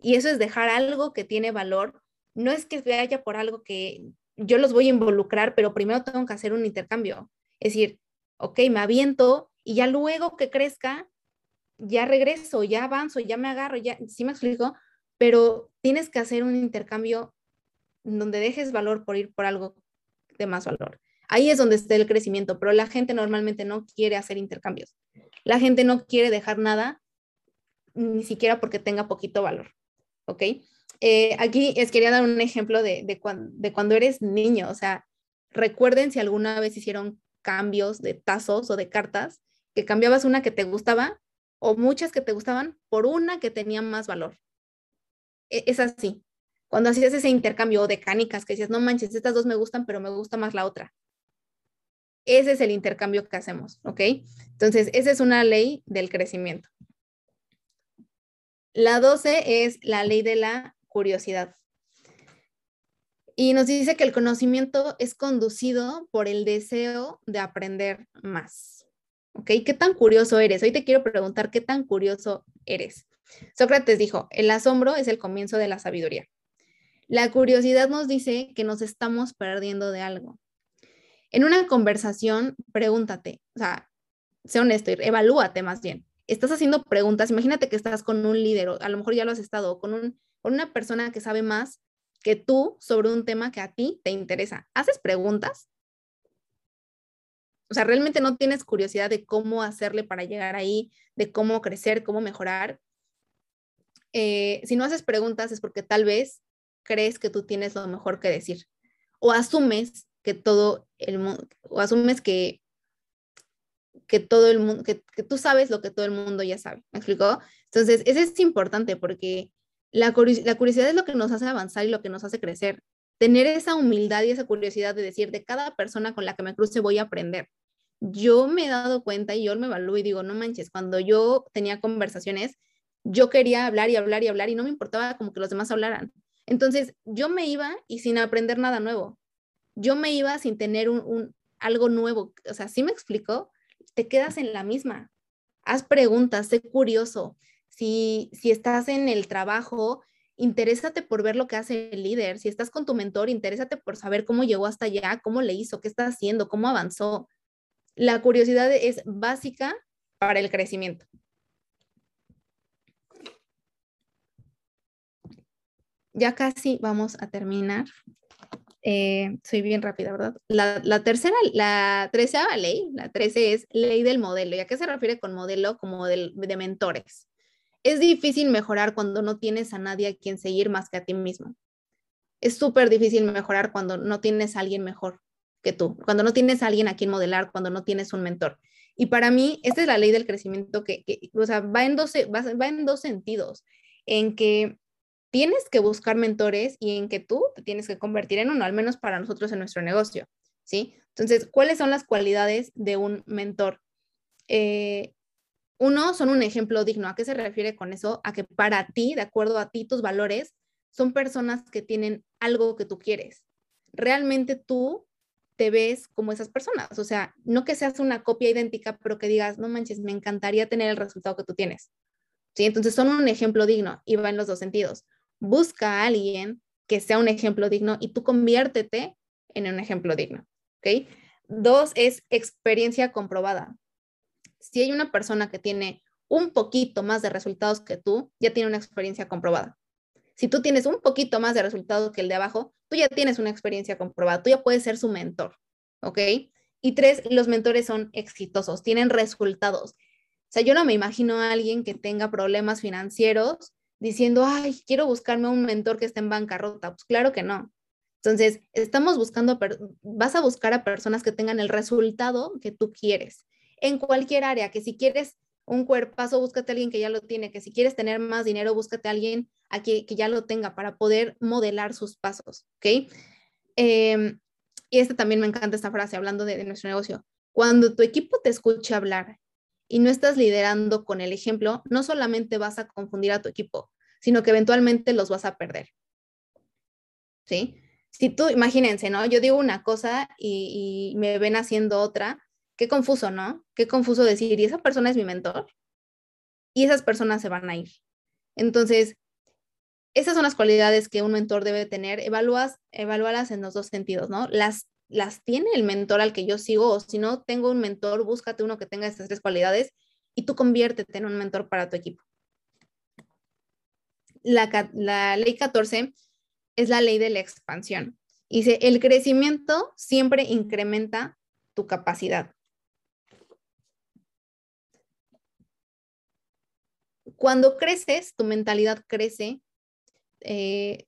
Y eso es dejar algo que tiene valor. No es que vaya por algo que yo los voy a involucrar, pero primero tengo que hacer un intercambio. Es decir, ok, me aviento y ya luego que crezca, ya regreso, ya avanzo, ya me agarro, ya, sí me explico, pero tienes que hacer un intercambio donde dejes valor por ir por algo de más valor. Ahí es donde está el crecimiento, pero la gente normalmente no quiere hacer intercambios. La gente no quiere dejar nada, ni siquiera porque tenga poquito valor. ¿Ok? Eh, aquí les quería dar un ejemplo de, de, de cuando eres niño. O sea, recuerden si alguna vez hicieron cambios de tazos o de cartas, que cambiabas una que te gustaba o muchas que te gustaban por una que tenía más valor. E, es así. Cuando hacías ese intercambio de canicas que decías, no manches, estas dos me gustan, pero me gusta más la otra. Ese es el intercambio que hacemos, ¿ok? Entonces, esa es una ley del crecimiento. La 12 es la ley de la curiosidad. Y nos dice que el conocimiento es conducido por el deseo de aprender más. ¿Ok? ¿Qué tan curioso eres? Hoy te quiero preguntar, ¿qué tan curioso eres? Sócrates dijo, el asombro es el comienzo de la sabiduría. La curiosidad nos dice que nos estamos perdiendo de algo. En una conversación, pregúntate, o sea, sé honesto, evalúate más bien. Estás haciendo preguntas, imagínate que estás con un líder, o a lo mejor ya lo has estado, con, un, con una persona que sabe más que tú sobre un tema que a ti te interesa. ¿Haces preguntas? o sea, realmente no tienes curiosidad de cómo hacerle para llegar ahí, de cómo crecer, cómo mejorar, eh, si no haces preguntas es porque tal vez crees que tú tienes lo mejor que decir o asumes que todo el mundo, o asumes que, que todo el mundo, que, tú sabes lo que todo el mundo ya sabe. ¿Me explicó? Entonces, eso es importante porque la, la curiosidad es lo que nos hace avanzar y lo que nos hace crecer. Tener esa humildad y esa curiosidad de decir, de cada persona con la que me cruce voy a aprender. Yo me he dado cuenta y yo me evalúo y digo, no manches, cuando yo tenía conversaciones, yo quería hablar y hablar y hablar y no me importaba como que los demás hablaran. Entonces yo me iba y sin aprender nada nuevo. Yo me iba sin tener un, algo nuevo. O sea, ¿sí me explico? Te quedas en la misma. Haz preguntas, sé curioso. Si, si estás en el trabajo, interésate por ver lo que hace el líder. Si estás con tu mentor, interésate por saber cómo llegó hasta allá, cómo le hizo, qué está haciendo, cómo avanzó. La curiosidad es básica para el crecimiento. ya casi vamos a terminar. Eh, soy bien rápida, ¿verdad? La, tercera, la treceava ley, la trece es ley del modelo. ¿Y a qué se refiere con modelo? Como de, de mentores. Es difícil mejorar cuando no tienes a nadie a quien seguir más que a ti mismo. Es súper difícil mejorar cuando no tienes a alguien mejor que tú, cuando no tienes a alguien a quien modelar, cuando no tienes un mentor. Y para mí, esta es la ley del crecimiento que, o sea, va en, dos, va en dos sentidos, en que tienes que buscar mentores y en que tú te tienes que convertir en uno, al menos para nosotros en nuestro negocio, ¿sí? Entonces, ¿cuáles son las cualidades de un mentor? Eh, uno, son un ejemplo digno. ¿A qué se refiere con eso? A que para ti, de acuerdo a ti, tus valores, son personas que tienen algo que tú quieres. Realmente tú te ves como esas personas. O sea, no que seas una copia idéntica, pero que digas, no manches, me encantaría tener el resultado que tú tienes. ¿Sí? Entonces son un ejemplo digno y va en los dos sentidos busca a alguien que sea un ejemplo digno y tú conviértete en un ejemplo digno. ¿Ok? Dos es experiencia comprobada. Si hay una persona que tiene un poquito más de resultados que tú, ya tiene una experiencia comprobada. Si tú tienes un poquito más de resultados que el de abajo, tú ya tienes una experiencia comprobada, tú ya puedes ser su mentor, ¿ok? Y tres, los mentores son exitosos, tienen resultados. O sea, yo no me imagino a alguien que tenga problemas financieros diciendo, ay, quiero buscarme un mentor que esté en bancarrota. Pues claro que no. Entonces, estamos buscando, vas a buscar a personas que tengan el resultado que tú quieres en cualquier área, que si quieres un cuerpazo, búscate a alguien que ya lo tiene, que si quieres tener más dinero, búscate a alguien aquí que ya lo tenga para poder modelar sus pasos, ¿ok? Em, y este también me encanta esta frase hablando de nuestro negocio. Cuando tu equipo te escuche hablar y no estás liderando con el ejemplo, no solamente vas a confundir a tu equipo, sino que eventualmente los vas a perder. ¿Sí? Si tú, imagínense, ¿no? Yo digo una cosa y, me ven haciendo otra, qué confuso, ¿no? Qué confuso decir, y esa persona es mi mentor, y esas personas se van a ir. Entonces, esas son las cualidades que un mentor debe tener. Evalúas, evalúalas en los dos sentidos, ¿no? Las las tiene el mentor al que yo sigo, o si no tengo un mentor, búscate uno que tenga estas tres cualidades y tú conviértete en un mentor para tu equipo. La, ley 14 es la ley de la expansión. Dice, el crecimiento siempre incrementa tu capacidad. Cuando creces, tu mentalidad crece, eh,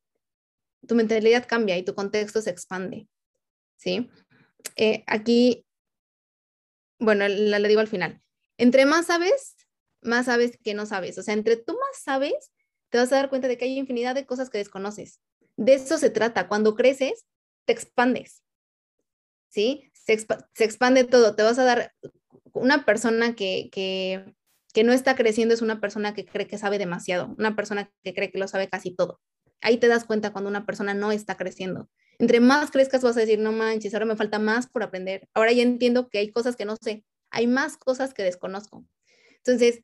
tu mentalidad cambia y tu contexto se expande. ¿Sí? Eh, aquí, bueno, la, le digo al final, entre más sabes, más sabes que no sabes. O sea, entre tú más sabes, te vas a dar cuenta de que hay infinidad de cosas que desconoces. De eso se trata. Cuando creces, te expandes. ¿Sí? Se, se expande todo. Te vas a dar una persona que, que, que no está creciendo es una persona que cree que sabe demasiado, una persona que cree que lo sabe casi todo. Ahí te das cuenta cuando una persona no está creciendo. Entre más crezcas vas a decir, no manches, ahora me falta más por aprender. Ahora ya entiendo que hay cosas que no sé, hay más cosas que desconozco. Entonces,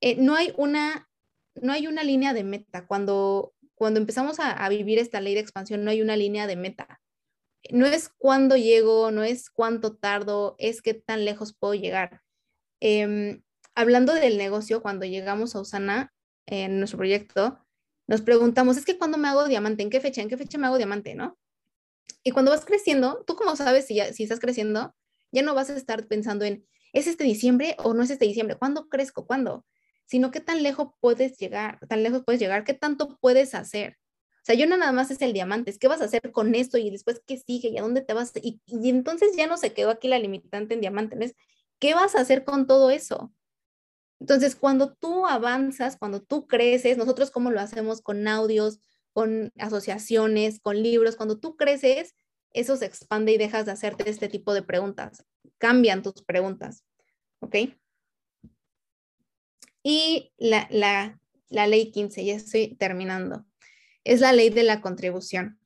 eh, no, hay una, no hay una línea de meta. Cuando, cuando empezamos a, vivir esta ley de expansión, no hay una línea de meta. No es cuándo llego, no es cuánto tardo, es qué tan lejos puedo llegar. Em, hablando del negocio, cuando llegamos a Usana, en nuestro proyecto, nos preguntamos, es que cuando me hago diamante, ¿en qué fecha? ¿En qué fecha me hago diamante? ¿No? Y cuando vas creciendo, tú como sabes si, si estás creciendo, Ya no vas a estar pensando en, ¿es este diciembre o no es este diciembre? ¿Cuándo crezco? ¿Cuándo? Sino qué tan lejos puedes llegar, tan lejos puedes llegar, qué tanto puedes hacer. O sea, yo no nada más es el diamante, es qué vas a hacer con esto y después qué sigue y a dónde te vas. Y, y entonces ya no se quedó aquí la limitante en diamante. ¿Qué vas a hacer con todo eso? Entonces, cuando tú avanzas, cuando tú creces, nosotros cómo lo hacemos con audios, con asociaciones, con libros, cuando tú creces, eso se expande y dejas de hacerte este tipo de preguntas. Cambian tus preguntas. ¿Ok? Y la, la, ley 15, ya estoy terminando, es la ley de la contribución.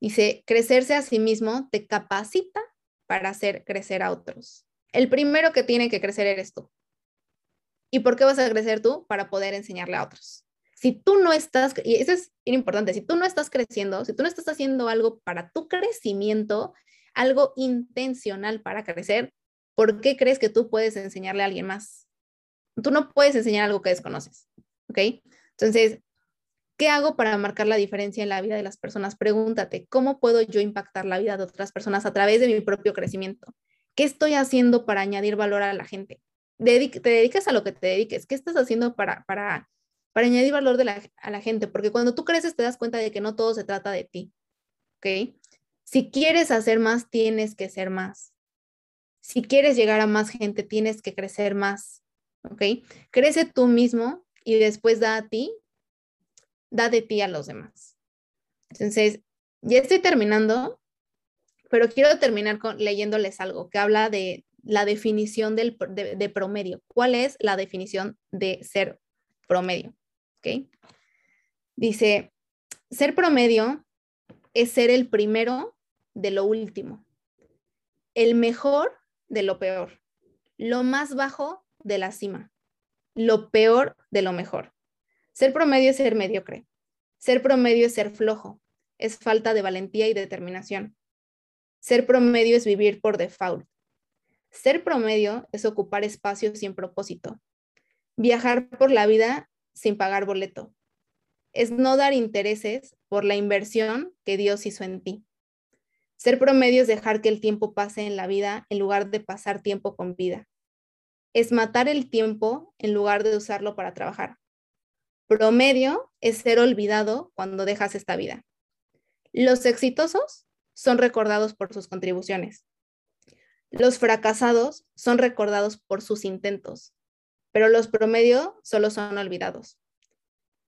Dice, crecerse a sí mismo te capacita para hacer crecer a otros. El primero que tiene que crecer eres tú. ¿Y por qué vas a crecer tú? Para poder enseñarle a otros. Si tú no estás, y eso es importante, si tú no estás creciendo, si tú no estás haciendo algo para tu crecimiento, algo intencional para crecer, ¿por qué crees que tú puedes enseñarle a alguien más? Tú no puedes enseñar algo que desconoces, ¿ok? Entonces, ¿qué hago para marcar la diferencia en la vida de las personas? Pregúntate, ¿cómo puedo yo impactar la vida de otras personas a través de mi propio crecimiento? ¿Qué estoy haciendo para añadir valor a la gente? te dedicas a lo que te dediques. ¿Qué estás haciendo para, para, para añadir valor a la gente? Porque cuando tú creces te das cuenta de que no todo se trata de ti. ¿Ok? Si quieres hacer más, tienes que ser más. Si quieres llegar a más gente, tienes que crecer más. ¿Ok? Crece tú mismo y después da a ti, da de ti a los demás. Entonces, ya estoy terminando, pero quiero terminar leyéndoles algo que habla de, la definición del, de, promedio. ¿Cuál es la definición de ser promedio? Dice, ser promedio es ser el primero de lo último, el mejor de lo peor, lo más bajo de la cima, lo peor de lo mejor. Ser promedio es ser mediocre. Ser promedio es ser flojo, es falta de valentía y determinación. Ser promedio es vivir por default, ser promedio es ocupar espacios sin propósito. Viajar por la vida sin pagar boleto. Es no dar intereses por la inversión que Dios hizo en ti. Ser promedio es dejar que el tiempo pase en la vida en lugar de pasar tiempo con vida. Es matar el tiempo en lugar de usarlo para trabajar. Promedio es ser olvidado cuando dejas esta vida. Los exitosos son recordados por sus contribuciones. Los fracasados son recordados por sus intentos, pero los promedio solo son olvidados.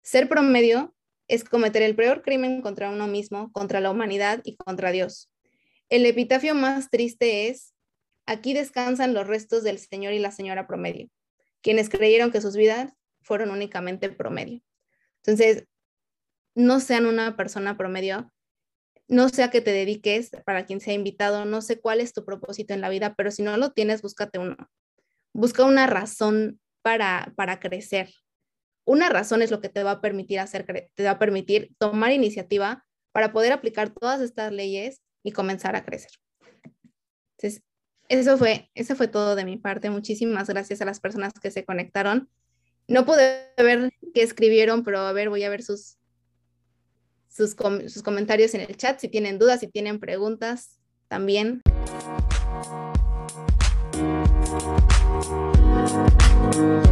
Ser promedio es cometer el peor crimen contra uno mismo, contra la humanidad y contra Dios. El epitafio más triste es, aquí descansan los restos del señor y la señora promedio, quienes creyeron que sus vidas fueron únicamente promedio. Entonces, no sean una persona promedio, no sé a qué te dediques, para quien sea invitado, no sé cuál es tu propósito en la vida, pero si no lo tienes, búscate uno. Busca una razón para, para crecer. Una razón es lo que te va a permitir hacer, te va a permitir tomar iniciativa para poder aplicar todas estas leyes y comenzar a crecer. Entonces, eso fue, eso fue todo de mi parte. Muchísimas gracias a las personas que se conectaron. No pude ver qué escribieron, pero a ver, voy a ver sus, sus, sus comentarios en el chat, si tienen dudas, si tienen preguntas también. Thank you.